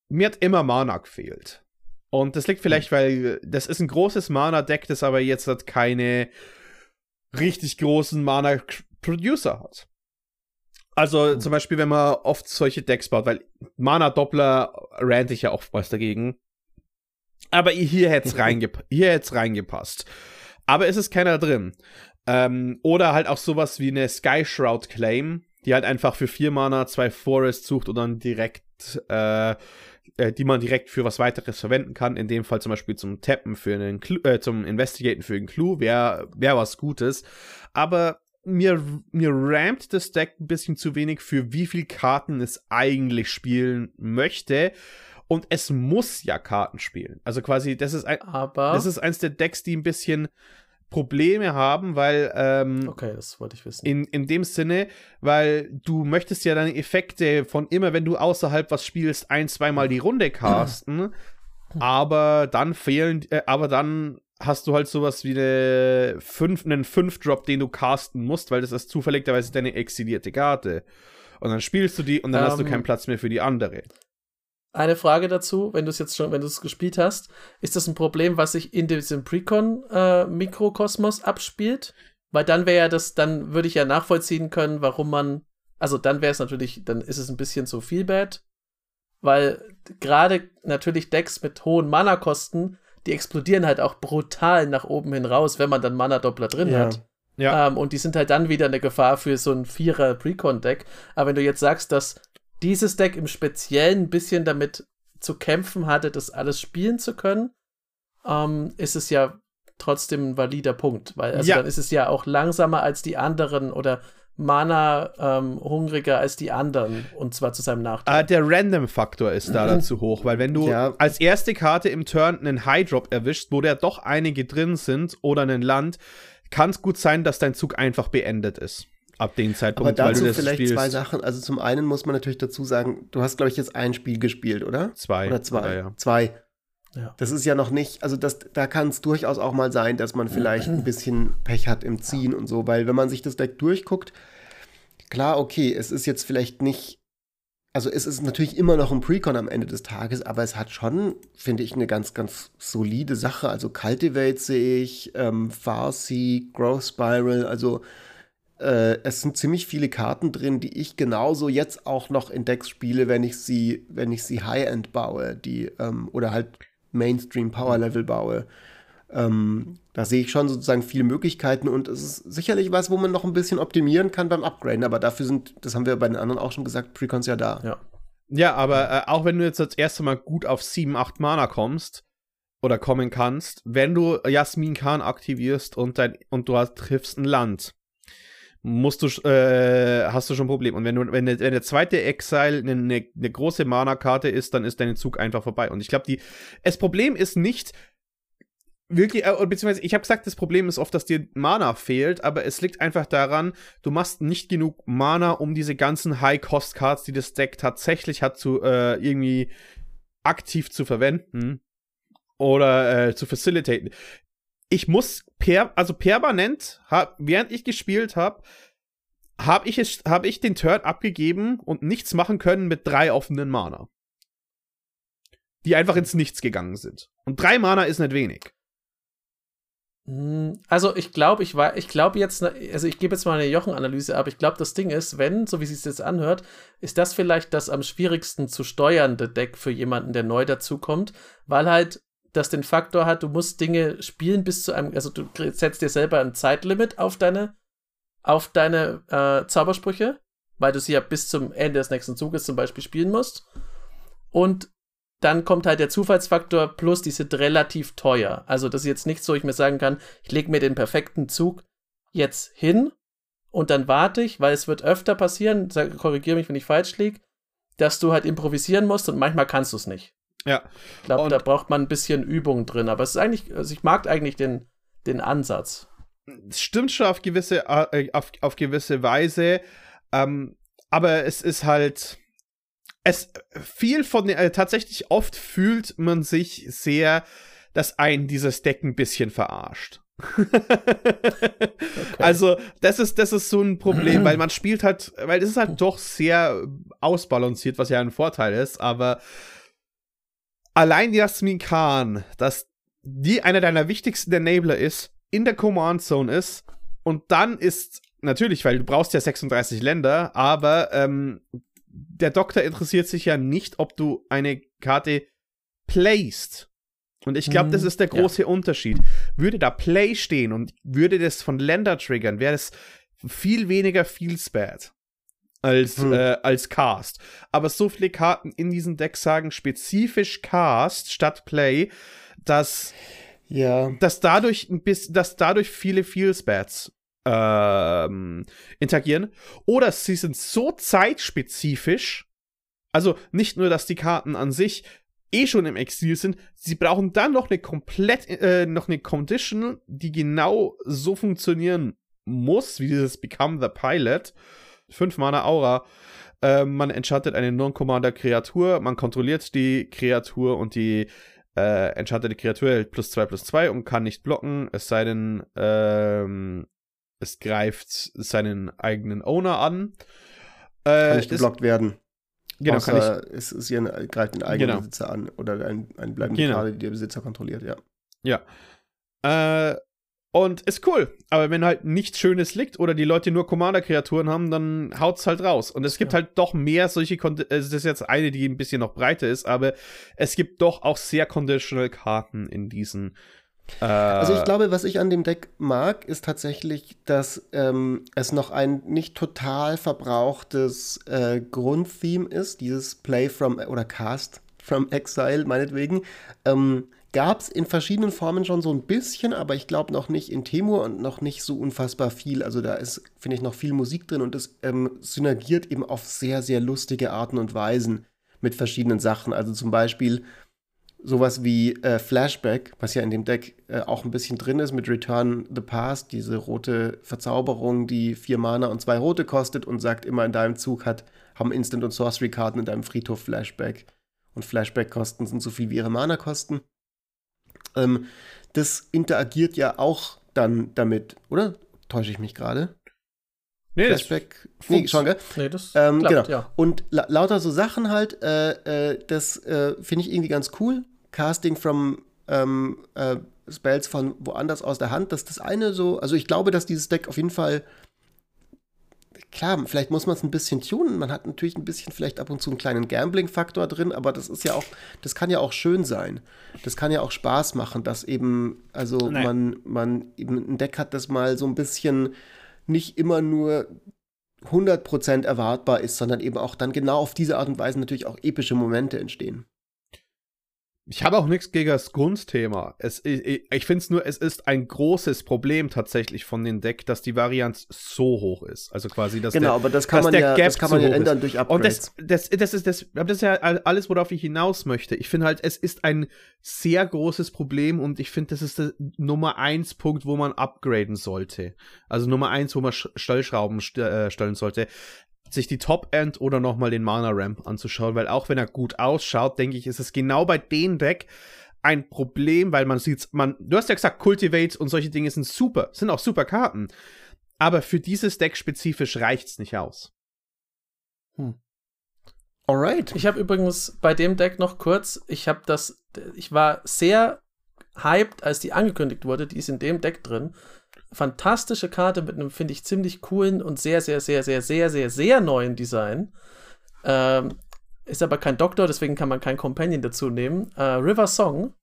mir hat immer Mana gefehlt. Und das liegt vielleicht, weil das ist ein großes Mana-Deck, das aber jetzt halt keine richtig großen Mana-Producer hat. Also mhm. zum Beispiel, wenn man oft solche Decks baut, weil Mana-Doppler rant ich ja oftmals dagegen. Aber hier hätte es reingep reingepasst. Aber es ist keiner drin. Ähm, oder halt auch sowas wie eine Sky Shroud Claim, die halt einfach für vier Mana zwei Forests sucht und dann direkt, äh, äh, die man direkt für was weiteres verwenden kann. In dem Fall zum Beispiel zum Tappen für einen Clu äh, zum Investigaten für einen Clue, wäre wär was Gutes. Aber mir, mir rampt das Deck ein bisschen zu wenig für wie viel Karten es eigentlich spielen möchte. Und es muss ja Karten spielen. Also quasi, das ist ein, Aber das ist eins der Decks, die ein bisschen Probleme haben, weil ähm, okay, das wollte ich wissen. In, in dem Sinne, weil du möchtest ja deine Effekte von immer, wenn du außerhalb was spielst, ein, zweimal die Runde casten, aber dann fehlen, äh, aber dann hast du halt sowas wie eine fünf, einen 5-Drop, den du casten musst, weil das ist zufälligerweise deine exilierte Karte. Und dann spielst du die und dann um, hast du keinen ähm, Platz mehr für die andere. Eine Frage dazu, wenn du es jetzt schon, wenn du es gespielt hast, ist das ein Problem, was sich in diesem Precon-Mikrokosmos äh, abspielt? Weil dann wäre ja das, dann würde ich ja nachvollziehen können, warum man, also dann wäre es natürlich, dann ist es ein bisschen zu viel bad, weil gerade natürlich Decks mit hohen Mana-Kosten, die explodieren halt auch brutal nach oben hin raus, wenn man dann Mana-Doppler drin ja. hat. Ja. Ähm, und die sind halt dann wieder eine Gefahr für so ein Vierer Precon-Deck. Aber wenn du jetzt sagst, dass dieses Deck im Speziellen ein bisschen damit zu kämpfen hatte, das alles spielen zu können, ähm, ist es ja trotzdem ein valider Punkt, weil also ja. dann ist es ja auch langsamer als die anderen oder Mana ähm, hungriger als die anderen und zwar zu seinem Nachteil. Uh, der Random-Faktor ist da dazu hoch, weil wenn du ja. als erste Karte im Turn einen High Drop erwischst, wo da doch einige drin sind oder ein Land, kann es gut sein, dass dein Zug einfach beendet ist ab dem Zeitpunkt, Aber dazu weil du das vielleicht spielst. zwei Sachen. Also zum einen muss man natürlich dazu sagen, du hast, glaube ich, jetzt ein Spiel gespielt, oder? Zwei. Oder zwei. Ja, ja. Zwei. Ja. Das ist ja noch nicht, also das, da kann es durchaus auch mal sein, dass man vielleicht ein bisschen Pech hat im Ziehen und so, weil wenn man sich das Deck durchguckt, klar, okay, es ist jetzt vielleicht nicht, also es ist natürlich immer noch ein Precon am Ende des Tages, aber es hat schon, finde ich, eine ganz, ganz solide Sache. Also Cultivate sehe ich, ähm, Farsi, Growth Spiral, also äh, es sind ziemlich viele Karten drin, die ich genauso jetzt auch noch in Decks spiele, wenn ich sie, wenn ich sie High-End baue, die, ähm, oder halt Mainstream Power Level baue. Ähm, da sehe ich schon sozusagen viele Möglichkeiten und es ist sicherlich was, wo man noch ein bisschen optimieren kann beim Upgraden, aber dafür sind, das haben wir bei den anderen auch schon gesagt, Precons ja da. Ja, ja aber äh, auch wenn du jetzt das erste Mal gut auf 7, 8 Mana kommst oder kommen kannst, wenn du Jasmin Khan aktivierst und, dein, und du hast, triffst ein Land, musst du, äh, hast du schon ein Problem. Und wenn du, wenn der, wenn der zweite Exile eine, eine, große Mana-Karte ist, dann ist dein Zug einfach vorbei. Und ich glaube, die, das Problem ist nicht, wirklich, äh, beziehungsweise ich habe gesagt, das Problem ist oft, dass dir Mana fehlt, aber es liegt einfach daran, du machst nicht genug Mana, um diese ganzen High-Cost-Cards, die das Deck tatsächlich hat, zu äh, irgendwie aktiv zu verwenden oder äh, zu facilitaten ich muss per, also permanent, hab, während ich gespielt habe, habe ich, hab ich den Turn abgegeben und nichts machen können mit drei offenen Mana. Die einfach ins Nichts gegangen sind. Und drei Mana ist nicht wenig. Hm, also ich glaube, ich war, ich glaube jetzt, ne, also ich gebe jetzt mal eine Jochen-Analyse ab. Ich glaube, das Ding ist, wenn, so wie es jetzt anhört, ist das vielleicht das am schwierigsten zu steuernde Deck für jemanden, der neu dazukommt, weil halt das den Faktor hat, du musst Dinge spielen bis zu einem, also du setzt dir selber ein Zeitlimit auf deine, auf deine äh, Zaubersprüche, weil du sie ja bis zum Ende des nächsten Zuges zum Beispiel spielen musst. Und dann kommt halt der Zufallsfaktor plus, die sind relativ teuer. Also das ist jetzt nicht so, ich mir sagen kann, ich lege mir den perfekten Zug jetzt hin und dann warte ich, weil es wird öfter passieren, korrigiere mich, wenn ich falsch liege, dass du halt improvisieren musst und manchmal kannst du es nicht. Ja. Ich glaube, da braucht man ein bisschen Übung drin. Aber es ist eigentlich, also ich mag eigentlich den, den Ansatz. Es stimmt schon auf gewisse, äh, auf, auf gewisse Weise. Ähm, aber es ist halt. Es viel von äh, tatsächlich oft fühlt man sich sehr, dass ein dieses Deck ein bisschen verarscht. okay. Also, das ist, das ist so ein Problem, weil man spielt halt, weil es ist halt doch sehr ausbalanciert, was ja ein Vorteil ist, aber allein Jasmin Khan, dass die einer deiner wichtigsten Enabler ist, in der Command Zone ist und dann ist natürlich, weil du brauchst ja 36 Länder, aber ähm, der Doktor interessiert sich ja nicht, ob du eine Karte placed. Und ich glaube, mhm, das ist der große ja. Unterschied. Würde da Play stehen und würde das von Länder triggern, wäre das viel weniger Feels Bad als, hm. äh, als Cast. Aber so viele Karten in diesem Deck sagen spezifisch Cast statt Play, dass, ja. dass dadurch ein bisschen, dass dadurch viele Feelsbats ähm, interagieren. Oder sie sind so zeitspezifisch, also nicht nur, dass die Karten an sich eh schon im Exil sind, sie brauchen dann noch eine komplett, äh, noch eine Condition, die genau so funktionieren muss, wie dieses Become the Pilot. 5 Mana Aura. Äh, man enchantet eine Non-Commander-Kreatur, man kontrolliert die Kreatur und die äh, enchantete Kreatur hält plus 2 plus 2 und kann nicht blocken, es sei denn, ähm, es greift seinen eigenen Owner an. Äh, kann nicht geblockt werden. Genau, Außer kann ich, es, es greift den eigenen genau. Besitzer an oder ein, ein bleibende genau. Karte, die der Besitzer kontrolliert, ja. Ja. Äh, und ist cool. Aber wenn halt nichts Schönes liegt oder die Leute nur Commander-Kreaturen haben, dann haut's halt raus. Und es gibt ja. halt doch mehr solche, Kon es ist jetzt eine, die ein bisschen noch breiter ist, aber es gibt doch auch sehr conditional Karten in diesen. Äh also ich glaube, was ich an dem Deck mag, ist tatsächlich, dass ähm, es noch ein nicht total verbrauchtes äh, Grundtheme ist, dieses Play from oder Cast from Exile meinetwegen. Ähm, gab es in verschiedenen Formen schon so ein bisschen, aber ich glaube noch nicht in Temur und noch nicht so unfassbar viel. Also da ist, finde ich, noch viel Musik drin und es ähm, synergiert eben auf sehr, sehr lustige Arten und Weisen mit verschiedenen Sachen. Also zum Beispiel sowas wie äh, Flashback, was ja in dem Deck äh, auch ein bisschen drin ist mit Return the Past, diese rote Verzauberung, die vier Mana und zwei rote kostet und sagt immer in deinem Zug hat, haben Instant- und Sorcery-Karten in deinem Friedhof Flashback. Und Flashback-Kosten sind so viel wie ihre Mana-Kosten. Ähm, das interagiert ja auch dann damit, oder? Täusche ich mich gerade? Nee, Flashback. Nee, schon, gell? Nee, das ähm, klappt, genau. Ja. Und la lauter so Sachen halt, äh, äh, das äh, finde ich irgendwie ganz cool. Casting from ähm, äh, Spells von woanders aus der Hand, dass das eine so, also ich glaube, dass dieses Deck auf jeden Fall klar, vielleicht muss man es ein bisschen tunen. Man hat natürlich ein bisschen vielleicht ab und zu einen kleinen Gambling-Faktor drin, aber das ist ja auch, das kann ja auch schön sein. Das kann ja auch Spaß machen, dass eben, also man, man eben ein Deck hat, das mal so ein bisschen nicht immer nur 100% erwartbar ist, sondern eben auch dann genau auf diese Art und Weise natürlich auch epische Momente entstehen. Ich habe auch nichts gegen das Grundthema. Es, ich ich finde es nur, es ist ein großes Problem tatsächlich von den Deck, dass die Varianz so hoch ist. Also quasi, dass Genau, der, aber das kann man ja, das kann man ja ändern ist. durch Upgrades. Und das, das, das, ist, das, das ist ja alles, worauf ich hinaus möchte. Ich finde halt, es ist ein sehr großes Problem und ich finde, das ist der Nummer eins Punkt, wo man upgraden sollte. Also Nummer eins, wo man Stellschrauben st äh, stellen sollte sich die Top-End oder nochmal den Mana-Ramp anzuschauen, weil auch wenn er gut ausschaut, denke ich, ist es genau bei dem Deck ein Problem, weil man sieht, man, du hast ja gesagt, Cultivate und solche Dinge sind super, sind auch super Karten. Aber für dieses Deck spezifisch reicht's nicht aus. Hm. Alright. Ich habe übrigens bei dem Deck noch kurz, ich habe das, ich war sehr hyped, als die angekündigt wurde, die ist in dem Deck drin fantastische Karte mit einem, finde ich, ziemlich coolen und sehr, sehr, sehr, sehr, sehr, sehr, sehr neuen Design. Ähm, ist aber kein Doktor, deswegen kann man kein Companion dazu nehmen. Äh, River Song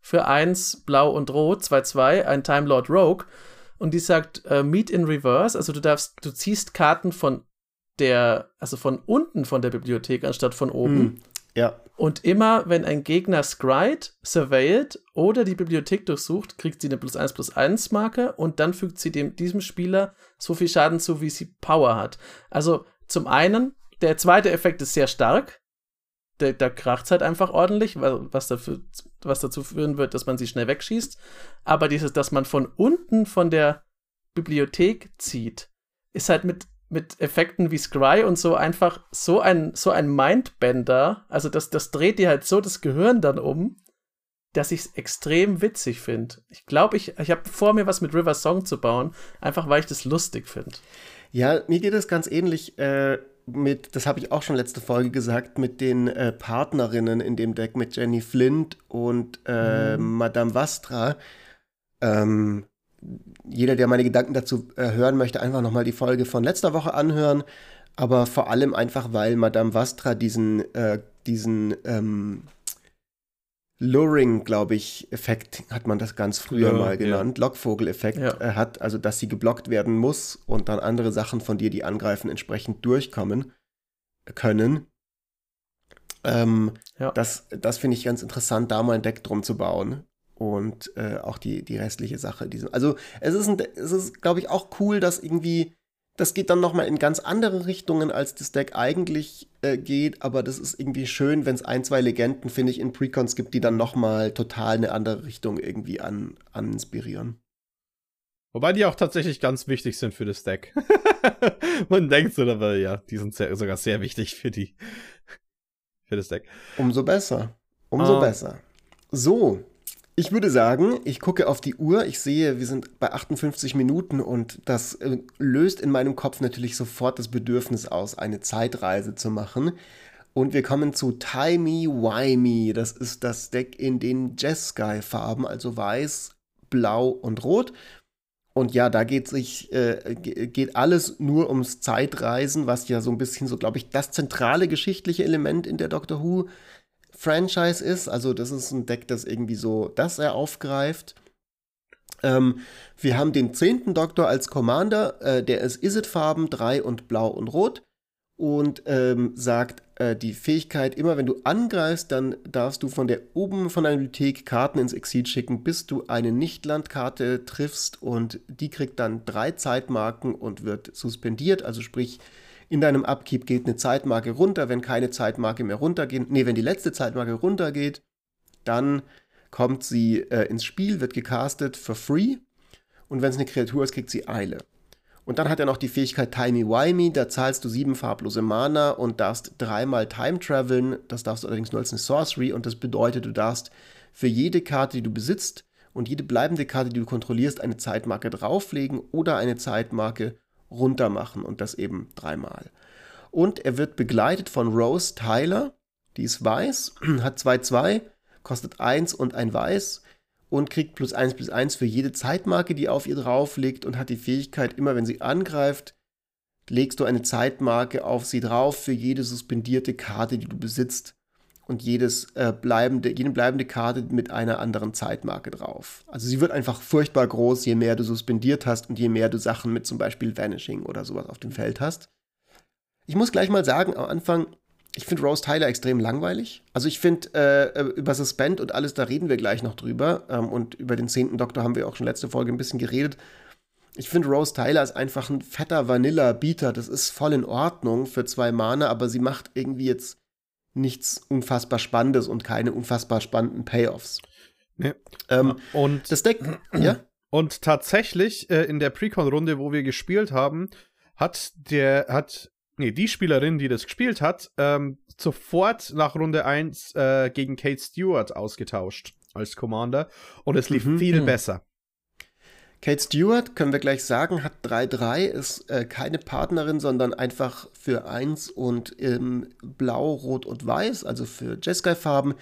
für 1 Blau und Rot, 2-2, ein Time Lord Rogue. Und die sagt äh, Meet in Reverse, also du darfst, du ziehst Karten von der, also von unten von der Bibliothek anstatt von oben. Hm. Ja. Und immer, wenn ein Gegner scryt, surveillt oder die Bibliothek durchsucht, kriegt sie eine plus 1 plus 1 Marke und dann fügt sie dem, diesem Spieler so viel Schaden zu, wie sie Power hat. Also zum einen, der zweite Effekt ist sehr stark. Da, da kracht es halt einfach ordentlich, was, dafür, was dazu führen wird, dass man sie schnell wegschießt. Aber dieses, dass man von unten von der Bibliothek zieht, ist halt mit mit Effekten wie Scry und so einfach so ein, so ein Mindbender. Also das, das dreht dir halt so das Gehirn dann um, dass ich es extrem witzig finde. Ich glaube, ich, ich habe vor mir was mit River Song zu bauen, einfach weil ich das lustig finde. Ja, mir geht es ganz ähnlich äh, mit, das habe ich auch schon letzte Folge gesagt, mit den äh, Partnerinnen in dem Deck mit Jenny Flint und äh, mhm. Madame Vastra. Ähm, jeder, der meine Gedanken dazu äh, hören möchte, einfach nochmal die Folge von letzter Woche anhören. Aber vor allem einfach, weil Madame Vastra diesen, äh, diesen ähm, Luring, glaube ich, Effekt hat man das ganz früher ja, mal genannt, ja. Lockvogel-Effekt ja. äh, hat, also dass sie geblockt werden muss und dann andere Sachen von dir, die angreifen, entsprechend durchkommen können. Ähm, das das finde ich ganz interessant, da mal ein Deck drum zu bauen und äh, auch die, die restliche Sache. Also es ist, ein, es ist glaube ich, auch cool, dass irgendwie, das geht dann nochmal in ganz andere Richtungen, als das Deck eigentlich äh, geht, aber das ist irgendwie schön, wenn es ein, zwei Legenden, finde ich, in Precons gibt, die dann nochmal total eine andere Richtung irgendwie an, an inspirieren. Wobei die auch tatsächlich ganz wichtig sind für das Deck. Man denkt so, aber ja, die sind sehr, sogar sehr wichtig für die, für das Deck. Umso besser. Umso uh. besser. So, ich würde sagen, ich gucke auf die Uhr, ich sehe, wir sind bei 58 Minuten und das äh, löst in meinem Kopf natürlich sofort das Bedürfnis aus, eine Zeitreise zu machen. Und wir kommen zu Timey Wimey. Das ist das Deck in den Jeskai-Farben, also weiß, blau und rot. Und ja, da geht sich äh, geht alles nur ums Zeitreisen, was ja so ein bisschen so, glaube ich, das zentrale geschichtliche Element in der Doctor Who Franchise ist. Also das ist ein Deck, das irgendwie so das er aufgreift. Ähm, wir haben den zehnten Doktor als Commander, äh, der ist Isid-Farben, 3 und blau und rot. Und ähm, sagt äh, die Fähigkeit, immer wenn du angreifst, dann darfst du von der oben von deiner Bibliothek Karten ins Exil schicken, bis du eine Nichtlandkarte triffst und die kriegt dann drei Zeitmarken und wird suspendiert. Also sprich, in deinem Upkeep geht eine Zeitmarke runter. Wenn keine Zeitmarke mehr runtergeht, nee, wenn die letzte Zeitmarke runtergeht, dann kommt sie äh, ins Spiel, wird gecastet for free. Und wenn es eine Kreatur ist, kriegt sie Eile. Und dann hat er noch die Fähigkeit Timey Wimey, da zahlst du sieben farblose Mana und darfst dreimal Time traveln. Das darfst du allerdings nur als eine Sorcery und das bedeutet, du darfst für jede Karte, die du besitzt und jede bleibende Karte, die du kontrollierst, eine Zeitmarke drauflegen oder eine Zeitmarke runter machen und das eben dreimal. Und er wird begleitet von Rose Tyler, die ist weiß, hat 2-2, kostet 1 und ein Weiß und kriegt plus 1 plus 1 für jede Zeitmarke, die auf ihr drauf liegt und hat die Fähigkeit, immer wenn sie angreift, legst du eine Zeitmarke auf sie drauf für jede suspendierte Karte, die du besitzt und jedes äh, bleibende, jede bleibende Karte mit einer anderen Zeitmarke drauf. Also sie wird einfach furchtbar groß, je mehr du suspendiert hast und je mehr du Sachen mit zum Beispiel Vanishing oder sowas auf dem Feld hast. Ich muss gleich mal sagen, am Anfang, ich finde Rose Tyler extrem langweilig. Also ich finde, äh, äh, über Suspend und alles, da reden wir gleich noch drüber. Ähm, und über den zehnten Doktor haben wir auch schon letzte Folge ein bisschen geredet. Ich finde, Rose Tyler ist einfach ein fetter Vanilla-Beater. Das ist voll in Ordnung für zwei Mana, aber sie macht irgendwie jetzt nichts unfassbar Spannendes und keine unfassbar spannenden Payoffs. Nee. Ähm, und das Deck, ja? Und tatsächlich äh, in der Precon-Runde, wo wir gespielt haben, hat der, hat, nee, die Spielerin, die das gespielt hat, ähm, sofort nach Runde 1 äh, gegen Kate Stewart ausgetauscht als Commander und es lief mhm. viel mhm. besser. Kate Stewart, können wir gleich sagen, hat 3-3, ist äh, keine Partnerin, sondern einfach für 1 und im Blau, Rot und Weiß, also für Jeskai-Farben.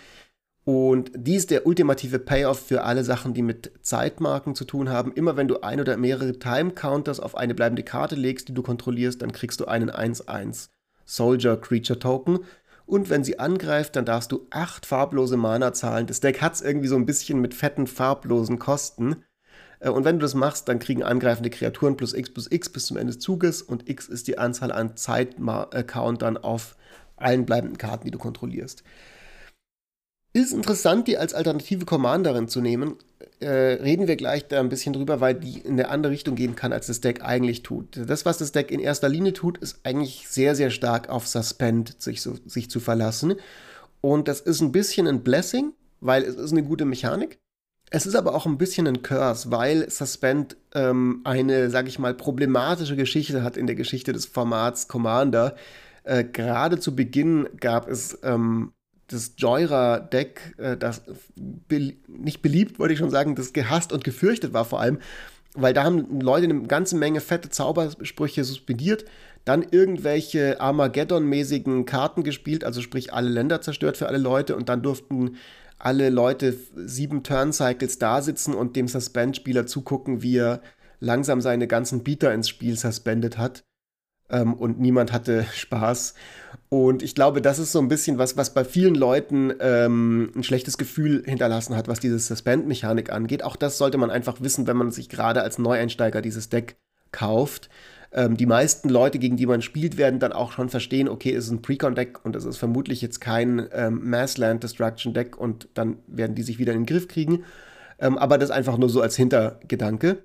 Und die ist der ultimative Payoff für alle Sachen, die mit Zeitmarken zu tun haben. Immer wenn du ein oder mehrere Time-Counters auf eine bleibende Karte legst, die du kontrollierst, dann kriegst du einen 1-1 Soldier Creature Token. Und wenn sie angreift, dann darfst du acht farblose Mana zahlen. Das Deck hat es irgendwie so ein bisschen mit fetten farblosen Kosten. Äh, und wenn du das machst, dann kriegen angreifende Kreaturen plus x plus x bis zum Ende des Zuges und x ist die Anzahl an Zeit-Countern auf allen bleibenden Karten, die du kontrollierst. Ist interessant, die als alternative Commanderin zu nehmen. Äh, reden wir gleich da ein bisschen drüber, weil die in eine andere Richtung gehen kann, als das Deck eigentlich tut. Das, was das Deck in erster Linie tut, ist eigentlich sehr, sehr stark auf Suspend sich, so, sich zu verlassen. Und das ist ein bisschen ein Blessing, weil es ist eine gute Mechanik. Es ist aber auch ein bisschen ein Curse, weil Suspend ähm, eine, sag ich mal, problematische Geschichte hat in der Geschichte des Formats Commander. Äh, Gerade zu Beginn gab es ähm, das Joyra-Deck, äh, das be nicht beliebt, wollte ich schon sagen, das gehasst und gefürchtet war vor allem, weil da haben Leute eine ganze Menge fette Zaubersprüche suspendiert, dann irgendwelche Armageddon-mäßigen Karten gespielt, also sprich alle Länder zerstört für alle Leute und dann durften alle Leute sieben Turn-Cycles da sitzen und dem Suspend-Spieler zugucken, wie er langsam seine ganzen Beater ins Spiel suspendet hat. Ähm, und niemand hatte Spaß. Und ich glaube, das ist so ein bisschen was, was bei vielen Leuten ähm, ein schlechtes Gefühl hinterlassen hat, was diese Suspend-Mechanik angeht. Auch das sollte man einfach wissen, wenn man sich gerade als Neueinsteiger dieses Deck kauft ähm, die meisten Leute, gegen die man spielt, werden dann auch schon verstehen, okay, es ist ein Precon-Deck und es ist vermutlich jetzt kein ähm, Massland Destruction Deck und dann werden die sich wieder in den Griff kriegen. Ähm, aber das einfach nur so als Hintergedanke.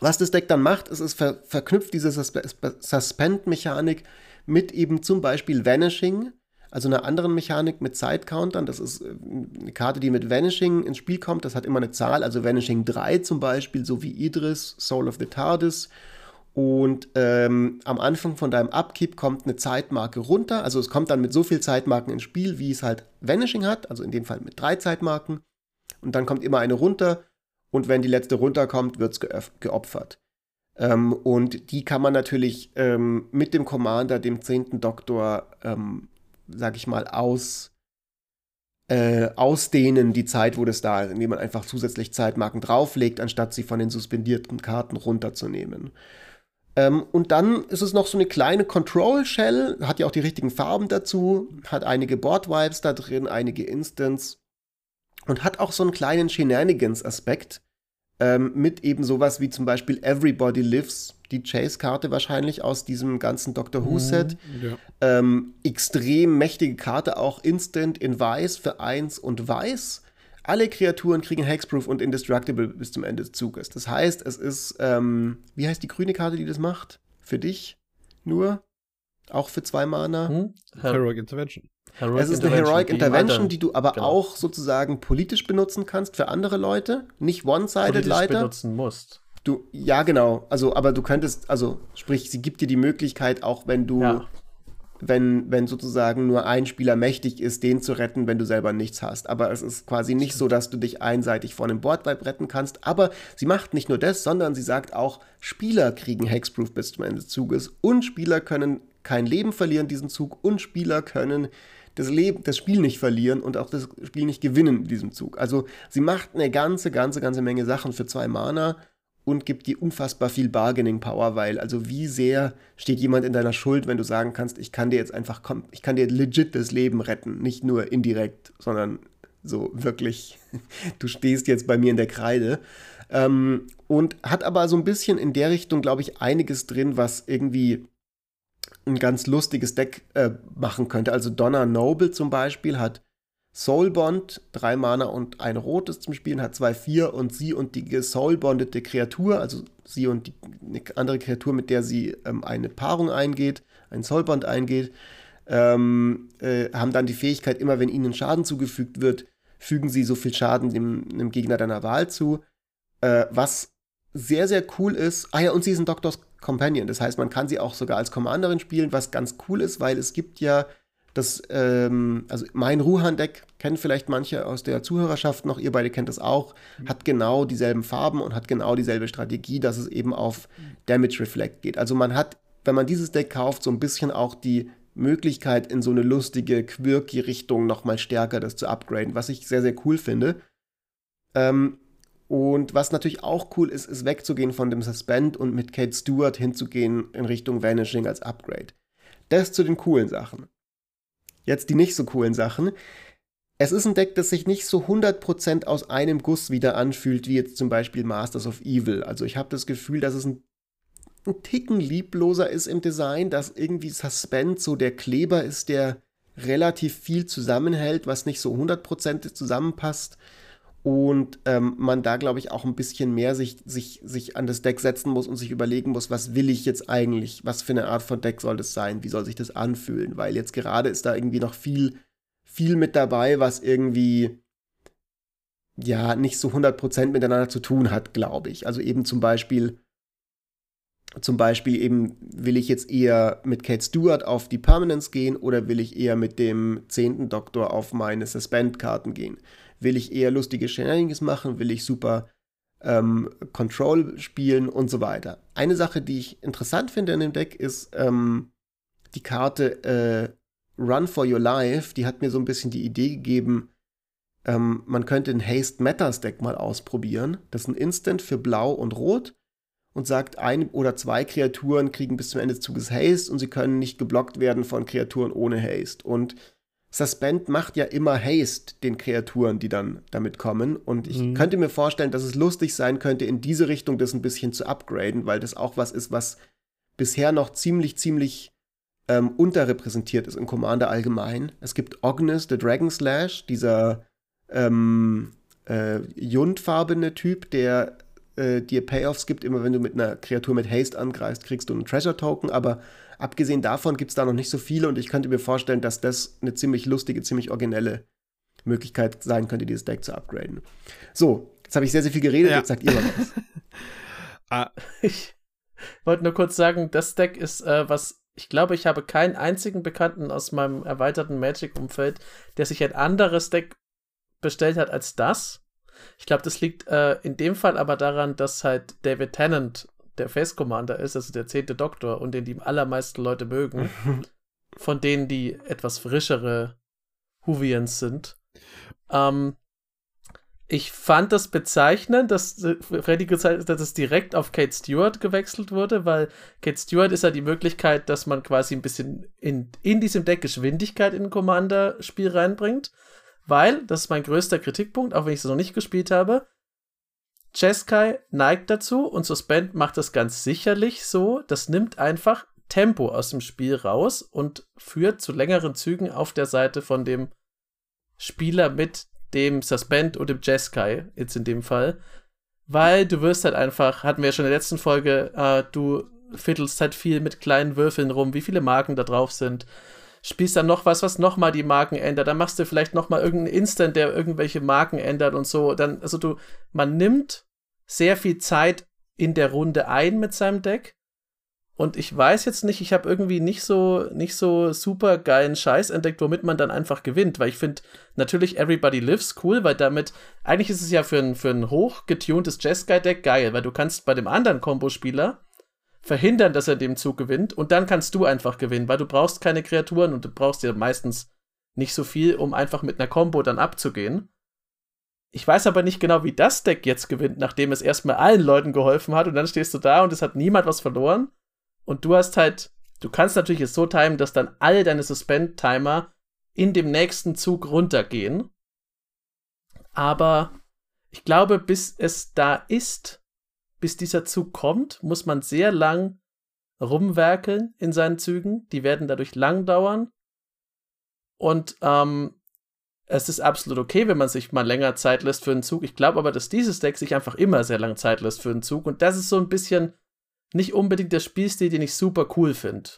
Was das Deck dann macht, ist, es ver verknüpft diese Sus Suspend-Mechanik mit eben zum Beispiel Vanishing, also einer anderen Mechanik mit Side-Countern. Das ist äh, eine Karte, die mit Vanishing ins Spiel kommt. Das hat immer eine Zahl, also Vanishing 3 zum Beispiel, so wie Idris, Soul of the TARDIS und ähm, am Anfang von deinem Upkeep kommt eine Zeitmarke runter. Also es kommt dann mit so viel Zeitmarken ins Spiel, wie es halt Vanishing hat. Also in dem Fall mit drei Zeitmarken. Und dann kommt immer eine runter. Und wenn die letzte runterkommt, wird es geopfert. Ähm, und die kann man natürlich ähm, mit dem Commander, dem zehnten Doktor, ähm, sag ich mal, aus, äh, ausdehnen, die Zeit, wo das da ist, indem man einfach zusätzlich Zeitmarken drauflegt, anstatt sie von den suspendierten Karten runterzunehmen. Ähm, und dann ist es noch so eine kleine Control Shell, hat ja auch die richtigen Farben dazu, hat einige Board Vibes da drin, einige Instants und hat auch so einen kleinen Shenanigans-Aspekt ähm, mit eben sowas wie zum Beispiel Everybody Lives, die Chase-Karte wahrscheinlich aus diesem ganzen Doctor Who-Set. Mhm, ja. ähm, extrem mächtige Karte, auch Instant in Weiß für 1 und Weiß. Alle Kreaturen kriegen Hexproof und Indestructible bis zum Ende des Zuges. Das heißt, es ist, ähm, wie heißt die grüne Karte, die das macht? Für dich nur? Auch für zwei Mana? Hm? Heroic Intervention. Heroic es ist eine Heroic Intervention, die, du aber genau. auch sozusagen politisch benutzen kannst für andere Leute. Nicht one-sided leider. benutzen musst. Du, ja, genau. Also, aber du könntest, also, sprich, sie gibt dir die Möglichkeit, auch wenn du ja wenn, wenn sozusagen nur ein Spieler mächtig ist, den zu retten, wenn du selber nichts hast. Aber es ist quasi nicht so, dass du dich einseitig vor einem Boardwipe retten kannst. Aber sie macht nicht nur das, sondern sie sagt auch, Spieler kriegen Hexproof bis zum Ende des Zuges und Spieler können kein Leben verlieren diesen Zug und Spieler können das, Leben, das Spiel nicht verlieren und auch das Spiel nicht gewinnen in diesem Zug. Also sie macht eine ganze, ganze, ganze Menge Sachen für zwei Mana und gibt dir unfassbar viel Bargaining Power, weil also wie sehr steht jemand in deiner Schuld, wenn du sagen kannst, ich kann dir jetzt einfach, ich kann dir legit das Leben retten, nicht nur indirekt, sondern so wirklich, du stehst jetzt bei mir in der Kreide. Ähm, und hat aber so ein bisschen in der Richtung, glaube ich, einiges drin, was irgendwie ein ganz lustiges Deck äh, machen könnte. Also Donna Noble zum Beispiel hat Soulbond, drei Mana und ein rotes zum Spielen, hat zwei, vier und sie und die gesoulbondete Kreatur, also sie und die, eine andere Kreatur, mit der sie ähm, eine Paarung eingeht, ein Soulbond eingeht, ähm, äh, haben dann die Fähigkeit, immer wenn ihnen Schaden zugefügt wird, fügen sie so viel Schaden dem, dem Gegner deiner Wahl zu. Äh, was sehr, sehr cool ist. Ah ja, und sie ist ein Doctor's Companion. Das heißt, man kann sie auch sogar als Commanderin spielen, was ganz cool ist, weil es gibt ja das, ähm, also mein Ruhan-Deck kennen vielleicht manche aus der Zuhörerschaft noch, ihr beide kennt das auch, hat genau dieselben Farben und hat genau dieselbe Strategie, dass es eben auf Damage Reflect geht. Also man hat, wenn man dieses Deck kauft, so ein bisschen auch die Möglichkeit, in so eine lustige, quirky Richtung nochmal stärker das zu upgraden, was ich sehr, sehr cool finde. Ähm, und was natürlich auch cool ist, ist wegzugehen von dem Suspend und mit Kate Stewart hinzugehen in Richtung Vanishing als Upgrade. Das zu den coolen Sachen. Jetzt die nicht so coolen Sachen. Es ist ein Deck, das sich nicht so 100% aus einem Guss wieder anfühlt, wie jetzt zum Beispiel Masters of Evil. Also ich habe das Gefühl, dass es ein, ein Ticken liebloser ist im Design, dass irgendwie Suspend so der Kleber ist, der relativ viel zusammenhält, was nicht so 100% zusammenpasst und ähm, man da, glaube ich, auch ein bisschen mehr sich, sich, sich an das Deck setzen muss und sich überlegen muss, was will ich jetzt eigentlich, was für eine Art von Deck soll das sein, wie soll sich das anfühlen, weil jetzt gerade ist da irgendwie noch viel, viel mit dabei, was irgendwie ja nicht so 100% miteinander zu tun hat, glaube ich. Also eben zum Beispiel, zum Beispiel eben, will ich jetzt eher mit Kate Stewart auf die Permanence gehen oder will ich eher mit dem zehnten Doktor auf meine Suspend-Karten gehen? Will ich eher lustige Shenanigans machen? Will ich super ähm, Control spielen und so weiter? Eine Sache, die ich interessant finde in dem Deck, ist ähm, die Karte äh, Run for Your Life. Die hat mir so ein bisschen die Idee gegeben, ähm, man könnte ein Haste Matters Deck mal ausprobieren. Das ist ein Instant für Blau und Rot und sagt, ein oder zwei Kreaturen kriegen bis zum Ende des Zuges Haste und sie können nicht geblockt werden von Kreaturen ohne Haste. Und Suspend macht ja immer Haste den Kreaturen, die dann damit kommen. Und ich mhm. könnte mir vorstellen, dass es lustig sein könnte, in diese Richtung das ein bisschen zu upgraden, weil das auch was ist, was bisher noch ziemlich, ziemlich ähm, unterrepräsentiert ist in Commander allgemein. Es gibt Ognis, the Dragon Slash, dieser ähm, äh, Jundfarbene Typ, der äh, dir Payoffs gibt. Immer wenn du mit einer Kreatur mit Haste angreifst, kriegst du einen Treasure Token, aber Abgesehen davon gibt es da noch nicht so viele und ich könnte mir vorstellen, dass das eine ziemlich lustige, ziemlich originelle Möglichkeit sein könnte, dieses Deck zu upgraden. So, jetzt habe ich sehr, sehr viel geredet, ja. jetzt sagt ihr mal was. ah. Ich wollte nur kurz sagen, das Deck ist äh, was, ich glaube, ich habe keinen einzigen Bekannten aus meinem erweiterten Magic-Umfeld, der sich ein anderes Deck bestellt hat als das. Ich glaube, das liegt äh, in dem Fall aber daran, dass halt David Tennant der Face Commander ist, also der zehnte Doktor und den die allermeisten Leute mögen, von denen die etwas frischere Huvians sind. Ähm, ich fand das bezeichnend, dass äh, Freddy hat, dass es direkt auf Kate Stewart gewechselt wurde, weil Kate Stewart ist ja die Möglichkeit, dass man quasi ein bisschen in, in diesem Deck Geschwindigkeit in ein Commander-Spiel reinbringt. Weil, das ist mein größter Kritikpunkt, auch wenn ich es noch nicht gespielt habe, Jeskai neigt dazu und Suspend macht das ganz sicherlich so. Das nimmt einfach Tempo aus dem Spiel raus und führt zu längeren Zügen auf der Seite von dem Spieler mit dem Suspend und dem Jeskai, jetzt in dem Fall. Weil du wirst halt einfach, hatten wir ja schon in der letzten Folge, äh, du fiddelst halt viel mit kleinen Würfeln rum, wie viele Marken da drauf sind spielst dann noch was, was nochmal die Marken ändert. Dann machst du vielleicht nochmal irgendeinen Instant, der irgendwelche Marken ändert und so. Dann, also du, man nimmt sehr viel Zeit in der Runde ein mit seinem Deck. Und ich weiß jetzt nicht, ich habe irgendwie nicht so, nicht so super geilen Scheiß entdeckt, womit man dann einfach gewinnt. Weil ich finde natürlich Everybody Lives cool, weil damit, eigentlich ist es ja für ein, für ein hochgetuntes Jess-Guy-Deck geil, weil du kannst bei dem anderen Kombospieler verhindern, dass er dem Zug gewinnt und dann kannst du einfach gewinnen, weil du brauchst keine Kreaturen und du brauchst ja meistens nicht so viel, um einfach mit einer Combo dann abzugehen. Ich weiß aber nicht genau, wie das Deck jetzt gewinnt, nachdem es erstmal allen Leuten geholfen hat und dann stehst du da und es hat niemand was verloren. Und du hast halt, du kannst natürlich es so timen, dass dann alle deine Suspend-Timer in dem nächsten Zug runtergehen. Aber ich glaube, bis es da ist, bis dieser Zug kommt, muss man sehr lang rumwerkeln in seinen Zügen. Die werden dadurch lang dauern. Und ähm, es ist absolut okay, wenn man sich mal länger Zeit lässt für einen Zug. Ich glaube aber, dass dieses Deck sich einfach immer sehr lange Zeit lässt für einen Zug. Und das ist so ein bisschen nicht unbedingt der Spielstil, den ich super cool finde.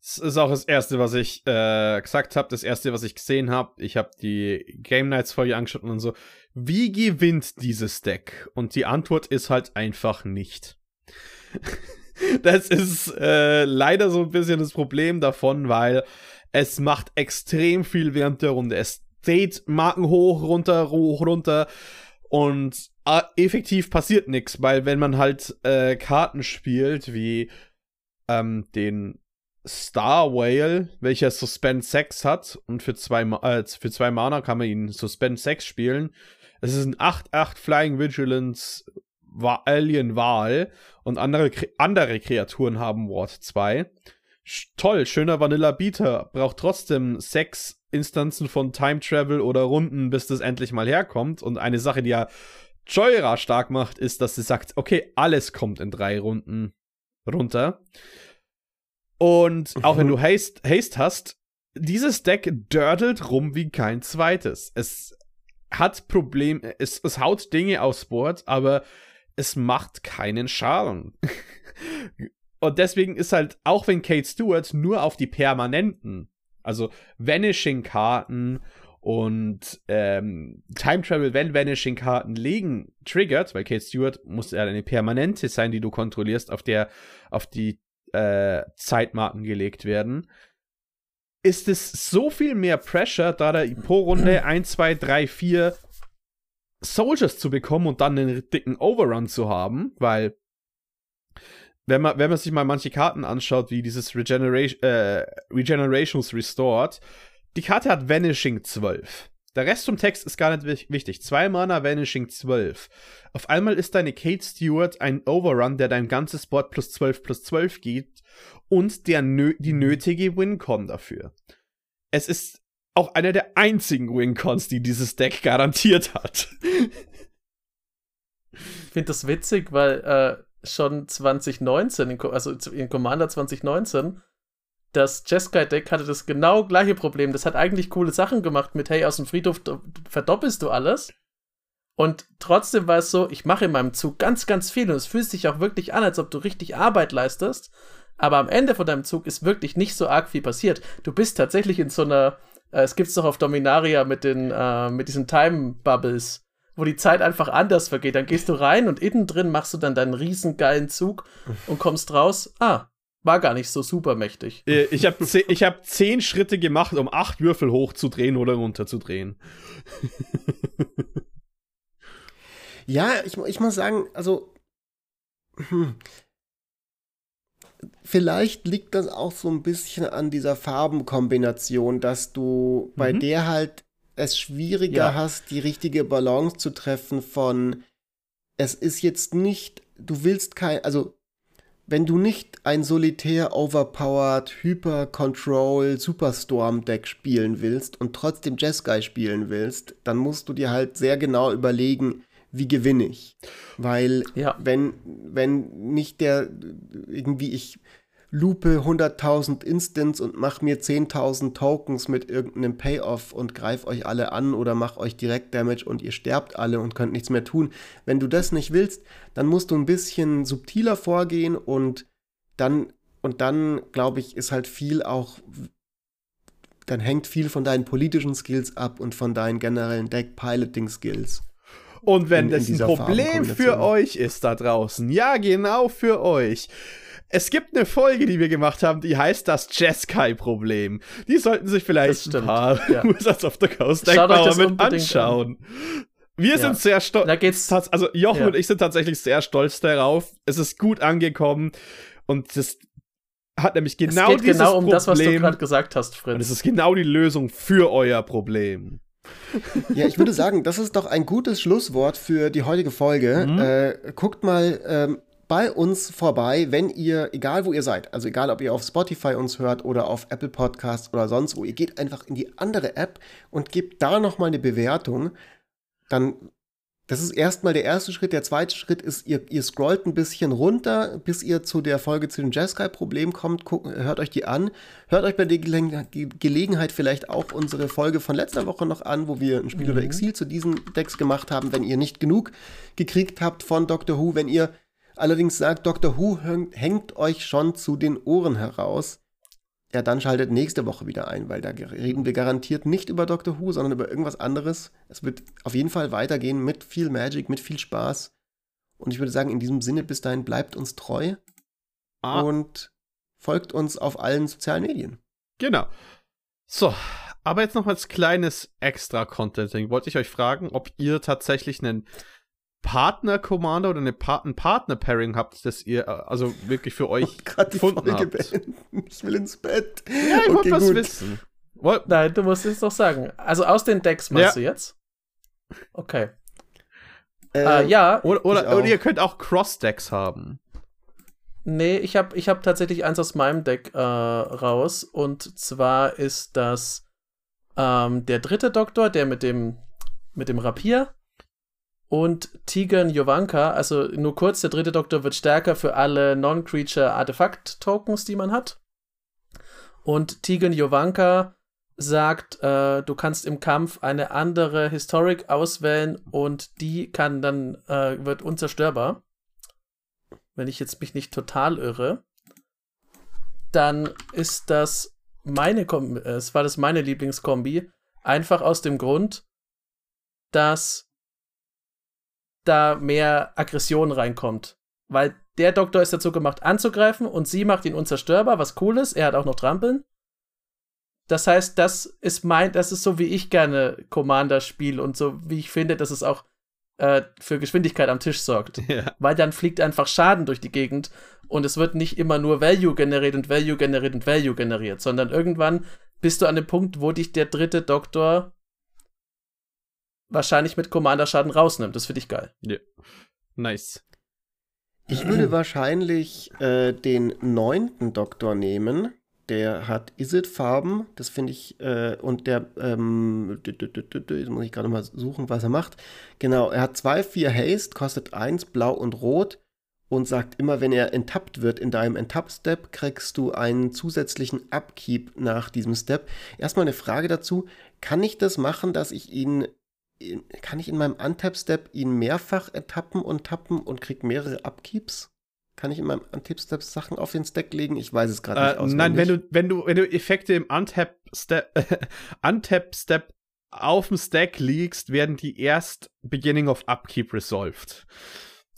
Das ist auch das Erste, was ich äh, gesagt habe, das Erste, was ich gesehen habe. Ich habe die Game Nights Folge angeschaut und so. Wie gewinnt dieses Deck? Und die Antwort ist halt einfach nicht. das ist äh, leider so ein bisschen das Problem davon, weil es macht extrem viel während der Runde. Es dreht Marken hoch, runter, hoch, runter. Und äh, effektiv passiert nichts, weil wenn man halt äh, Karten spielt, wie ähm, den Star Whale, welcher Suspend 6 hat, und für zwei, äh, für zwei Mana kann man ihn Suspend 6 spielen. Es ist ein 8-8 Flying Vigilance Alien Wahl und andere, andere Kreaturen haben Ward 2. Toll, schöner Vanilla Beater, braucht trotzdem sechs Instanzen von Time Travel oder Runden, bis das endlich mal herkommt. Und eine Sache, die ja Joyra stark macht, ist, dass sie sagt, okay, alles kommt in drei Runden runter. Und auch mhm. wenn du Haste, Haste hast, dieses Deck dördelt rum wie kein zweites. Es hat Problem, es, es haut Dinge aufs Board, aber es macht keinen Schaden. Und deswegen ist halt, auch wenn Kate Stewart nur auf die permanenten, also Vanishing-Karten und ähm, Time Travel, wenn Vanishing-Karten liegen, triggert, weil Kate Stewart muss ja eine permanente sein, die du kontrollierst, auf der auf die äh, Zeitmarken gelegt werden, ist es so viel mehr Pressure, da da pro Runde 1, 2, 3, 4 Soldiers zu bekommen und dann einen dicken Overrun zu haben, weil wenn man, wenn man sich mal manche Karten anschaut, wie dieses Regeneration, äh, Regenerations Restored, die Karte hat Vanishing 12. Der Rest vom Text ist gar nicht wichtig. Zwei Mana Vanishing 12. Auf einmal ist deine Kate Stewart ein Overrun, der dein ganzes Board plus 12 plus 12 gibt und der nö die nötige Wincon dafür. Es ist auch einer der einzigen Wincons, die dieses Deck garantiert hat. Ich finde das witzig, weil äh, schon 2019, also in Commander 2019, das Jeskai-Deck hatte das genau gleiche Problem. Das hat eigentlich coole Sachen gemacht mit, hey, aus dem Friedhof verdoppelst du alles. Und trotzdem war es so, ich mache in meinem Zug ganz, ganz viel und es fühlt sich auch wirklich an, als ob du richtig Arbeit leistest. Aber am Ende von deinem Zug ist wirklich nicht so arg viel passiert. Du bist tatsächlich in so einer, äh, es gibt's doch auf Dominaria mit den, äh, mit diesen Time Bubbles, wo die Zeit einfach anders vergeht. Dann gehst du rein und innen drin machst du dann deinen riesen geilen Zug und kommst raus. Ah, war gar nicht so super mächtig. Äh, ich habe zehn, hab zehn Schritte gemacht, um acht Würfel hochzudrehen oder runterzudrehen. ja, ich, ich muss sagen, also hm, vielleicht liegt das auch so ein bisschen an dieser Farbenkombination, dass du mhm. bei der halt es schwieriger ja. hast, die richtige Balance zu treffen von es ist jetzt nicht, du willst kein, also wenn du nicht ein solitär overpowered Hyper Control Superstorm Deck spielen willst und trotzdem Jeskai spielen willst, dann musst du dir halt sehr genau überlegen, wie gewinne ich. Weil ja. wenn, wenn nicht der irgendwie ich lupe 100.000 Instants und mach mir 10.000 Tokens mit irgendeinem Payoff und greif euch alle an oder mach euch direkt Damage und ihr sterbt alle und könnt nichts mehr tun. Wenn du das nicht willst, dann musst du ein bisschen subtiler vorgehen und dann, und dann, glaube ich, ist halt viel auch, dann hängt viel von deinen politischen Skills ab und von deinen generellen Deck-Piloting-Skills. Und wenn in, das ein Problem für euch ist da draußen, ja, genau für euch, es gibt eine Folge, die wir gemacht haben, die heißt das Jeskai-Problem. Die sollten sich vielleicht ein paar ja. Wizards of the Coast Deckbauer mit anschauen. An. Wir ja. sind sehr stolz. Da geht's. Also Jochen ja. und ich sind tatsächlich sehr stolz darauf. Es ist gut angekommen und das hat nämlich genau es geht dieses genau um Problem. das, was du gerade gesagt hast, Fritz. Und es ist genau die Lösung für euer Problem. Ja, ich würde sagen, das ist doch ein gutes Schlusswort für die heutige Folge. Mhm. Äh, guckt mal ähm, bei uns vorbei, wenn ihr, egal wo ihr seid, also egal ob ihr auf Spotify uns hört oder auf Apple Podcasts oder sonst wo, ihr geht einfach in die andere App und gebt da nochmal eine Bewertung. Dann das ist erstmal der erste Schritt. Der zweite Schritt ist, ihr, ihr scrollt ein bisschen runter, bis ihr zu der Folge zu dem Jeskai-Problem kommt. Guckt, hört euch die an. Hört euch bei der Gelegenheit vielleicht auch unsere Folge von letzter Woche noch an, wo wir ein Spiel mhm. oder Exil zu diesen Decks gemacht haben, wenn ihr nicht genug gekriegt habt von Doctor Who. Wenn ihr allerdings sagt, Doctor Who hängt euch schon zu den Ohren heraus, ja, dann schaltet nächste Woche wieder ein, weil da reden wir garantiert nicht über Doctor Who, sondern über irgendwas anderes. Es wird auf jeden Fall weitergehen mit viel Magic, mit viel Spaß. Und ich würde sagen, in diesem Sinne, bis dahin bleibt uns treu ah. und folgt uns auf allen sozialen Medien. Genau. So, aber jetzt noch als kleines extra Contenting. Wollte ich euch fragen, ob ihr tatsächlich einen Partner-Commander oder eine pa ein Partner-Pairing habt, das ihr äh, also wirklich für euch oh, gefunden habt. Beenden. Ich will ins Bett. Ja, ich okay, wollte was wissen. Woll Nein, du musst es doch sagen. Also aus den Decks machst ja. du jetzt? Okay. Äh, uh, ja. Oder, oder, oder, ihr könnt auch Cross-Decks haben. Nee, ich habe ich hab tatsächlich eins aus meinem Deck äh, raus. Und zwar ist das ähm, der dritte Doktor, der mit dem, mit dem Rapier und Tigan Jovanka, also nur kurz, der dritte Doktor wird stärker für alle Non-Creature-Artefakt-Tokens, die man hat. Und Tigan Jovanka sagt, äh, du kannst im Kampf eine andere Historic auswählen und die kann dann, äh, wird unzerstörbar. Wenn ich jetzt mich nicht total irre, dann ist das meine, Kom äh, es war das meine Lieblingskombi, einfach aus dem Grund, dass da mehr Aggression reinkommt. Weil der Doktor ist dazu gemacht, anzugreifen und sie macht ihn unzerstörbar, was cool ist. Er hat auch noch Trampeln. Das heißt, das ist mein, das ist so, wie ich gerne Commander spiele und so, wie ich finde, dass es auch äh, für Geschwindigkeit am Tisch sorgt. Ja. Weil dann fliegt einfach Schaden durch die Gegend und es wird nicht immer nur Value generiert und Value generiert und Value generiert, sondern irgendwann bist du an dem Punkt, wo dich der dritte Doktor wahrscheinlich mit Commander-Schaden rausnimmt. Das finde ich geil. Ja. Nice. Ich würde wahrscheinlich äh, den neunten Doktor nehmen. Der hat Isid-Farben, das finde ich, äh, und der, ähm, jetzt muss ich gerade mal suchen, was er macht. Genau, er hat zwei, vier Haste, kostet eins, blau und rot und sagt immer, wenn er enttappt wird in deinem Enttapp-Step, kriegst du einen zusätzlichen Upkeep nach diesem Step. Erstmal eine Frage dazu, kann ich das machen, dass ich ihn kann ich in meinem Untap-Step ihn mehrfach ertappen und tappen und krieg mehrere Upkeeps? Kann ich in meinem Untap-Step Sachen auf den Stack legen? Ich weiß es gerade äh, nicht auswendig. Nein, wenn du, wenn du, wenn du Effekte im Untap-Step Untap -Step auf dem Stack liegst, werden die erst Beginning of Upkeep resolved.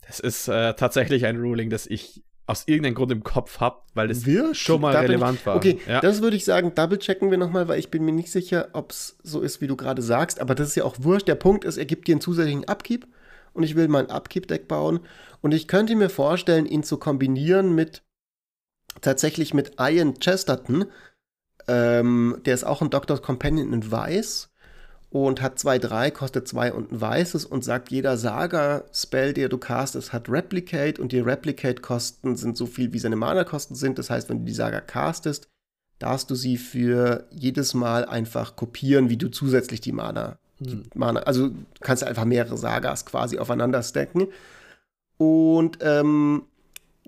Das ist äh, tatsächlich ein Ruling, das ich aus irgendeinem Grund im Kopf habe, weil es schon mal relevant war. Okay, ja. das würde ich sagen, double checken wir nochmal, weil ich bin mir nicht sicher, ob es so ist, wie du gerade sagst. Aber das ist ja auch wurscht. Der Punkt ist, er gibt dir einen zusätzlichen Upkeep und ich will mein Upkeep-Deck bauen. Und ich könnte mir vorstellen, ihn zu kombinieren mit tatsächlich mit Ian Chesterton. Ähm, der ist auch ein Doctor's Companion in Weiß und hat 2-3, kostet 2 und ein weißes und sagt, jeder Saga-Spell, der du castest, hat Replicate und die Replicate-Kosten sind so viel, wie seine Mana-Kosten sind. Das heißt, wenn du die Saga castest, darfst du sie für jedes Mal einfach kopieren, wie du zusätzlich die Mana, hm. Mana also du kannst einfach mehrere Sagas quasi aufeinander stacken. Und ähm,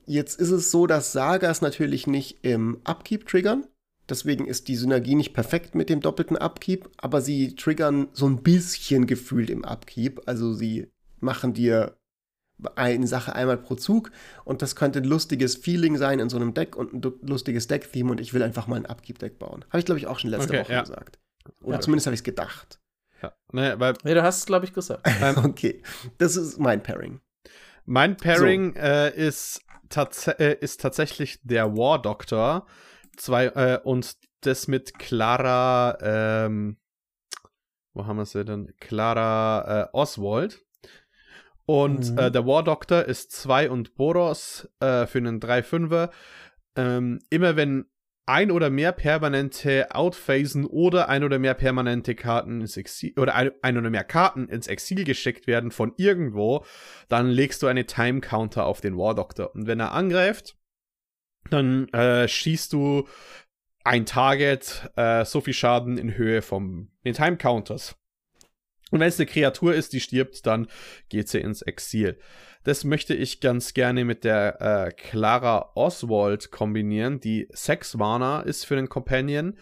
jetzt ist es so, dass Sagas natürlich nicht im Upkeep triggern. Deswegen ist die Synergie nicht perfekt mit dem doppelten Upkeep, aber sie triggern so ein bisschen gefühlt im Upkeep. Also sie machen dir eine Sache einmal pro Zug und das könnte ein lustiges Feeling sein in so einem Deck und ein lustiges Deck-Theme und ich will einfach mal ein Upkeep-Deck bauen. Habe ich, glaube ich, auch schon letzte okay, Woche ja. gesagt. Oder ja. zumindest habe ich es gedacht. Ja, naja, weil. Nee, du hast es, glaube ich, gesagt. okay, das ist mein Pairing. Mein Pairing so. äh, ist, tats äh, ist tatsächlich der War Doctor zwei, äh, und das mit Clara, ähm, wo haben wir sie denn? Clara äh, Oswald. Und mhm. äh, der War Doctor ist 2 und Boros äh, für einen 3-5er. Ähm, immer wenn ein oder mehr permanente Outphasen oder ein oder mehr permanente Karten ins Exil oder ein, ein, oder mehr Karten ins Exil geschickt werden von irgendwo, dann legst du eine Time Counter auf den War Doctor. Und wenn er angreift, dann äh, schießt du ein Target äh, so viel Schaden in Höhe vom den Time Counters. Und wenn es eine Kreatur ist, die stirbt, dann geht sie ins Exil. Das möchte ich ganz gerne mit der äh, Clara Oswald kombinieren, die Sex Mana ist für den Companion.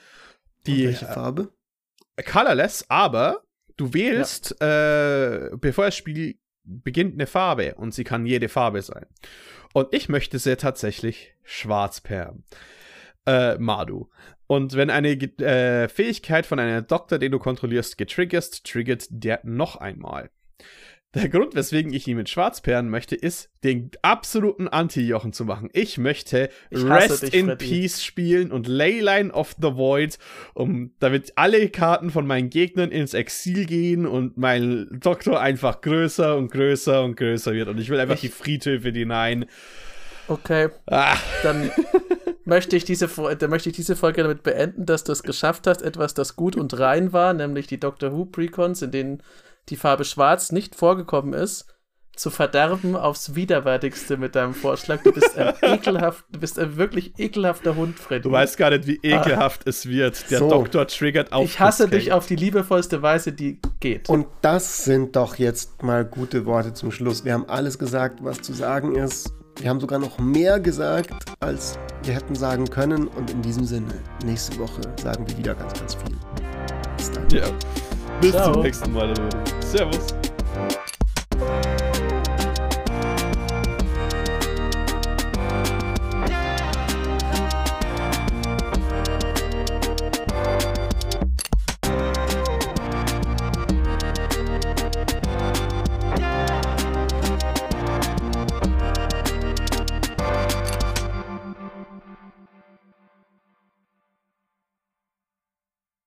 Die, Und welche äh, Farbe? Äh, colorless, aber du wählst, ja. äh, bevor das Spiel beginnt, eine Farbe und sie kann jede Farbe sein. Und ich möchte sie tatsächlich schwarz per äh, Madu. Und wenn eine äh, Fähigkeit von einem Doktor, den du kontrollierst, getriggert, triggert der noch einmal. Der Grund, weswegen ich ihn mit Schwarzperlen möchte, ist, den absoluten Anti-Jochen zu machen. Ich möchte ich Rest dich, in Freddy. Peace spielen und Leyline of the Void, um, damit alle Karten von meinen Gegnern ins Exil gehen und mein Doktor einfach größer und größer und größer wird. Und ich will einfach ich die Friedhöfe hinein. Okay. Ah. Dann möchte ich, diese, dann möchte ich diese Folge damit beenden, dass du es geschafft hast, etwas, das gut und rein war, nämlich die Doctor Who Precons, in denen die Farbe Schwarz nicht vorgekommen ist, zu verderben aufs widerwärtigste mit deinem Vorschlag. Du bist ein ekelhaft, du bist ein wirklich ekelhafter Hund, Freddy. Du weißt gar nicht, wie ekelhaft ah. es wird. Der so. Doktor triggert auf. Ich hasse dich auf die liebevollste Weise, die geht. Und das sind doch jetzt mal gute Worte zum Schluss. Wir haben alles gesagt, was zu sagen ist. Wir haben sogar noch mehr gesagt, als wir hätten sagen können. Und in diesem Sinne, nächste Woche sagen wir wieder ganz, ganz viel. Bis dann. Ja. Bis Ciao. zum nächsten Mal. Servus.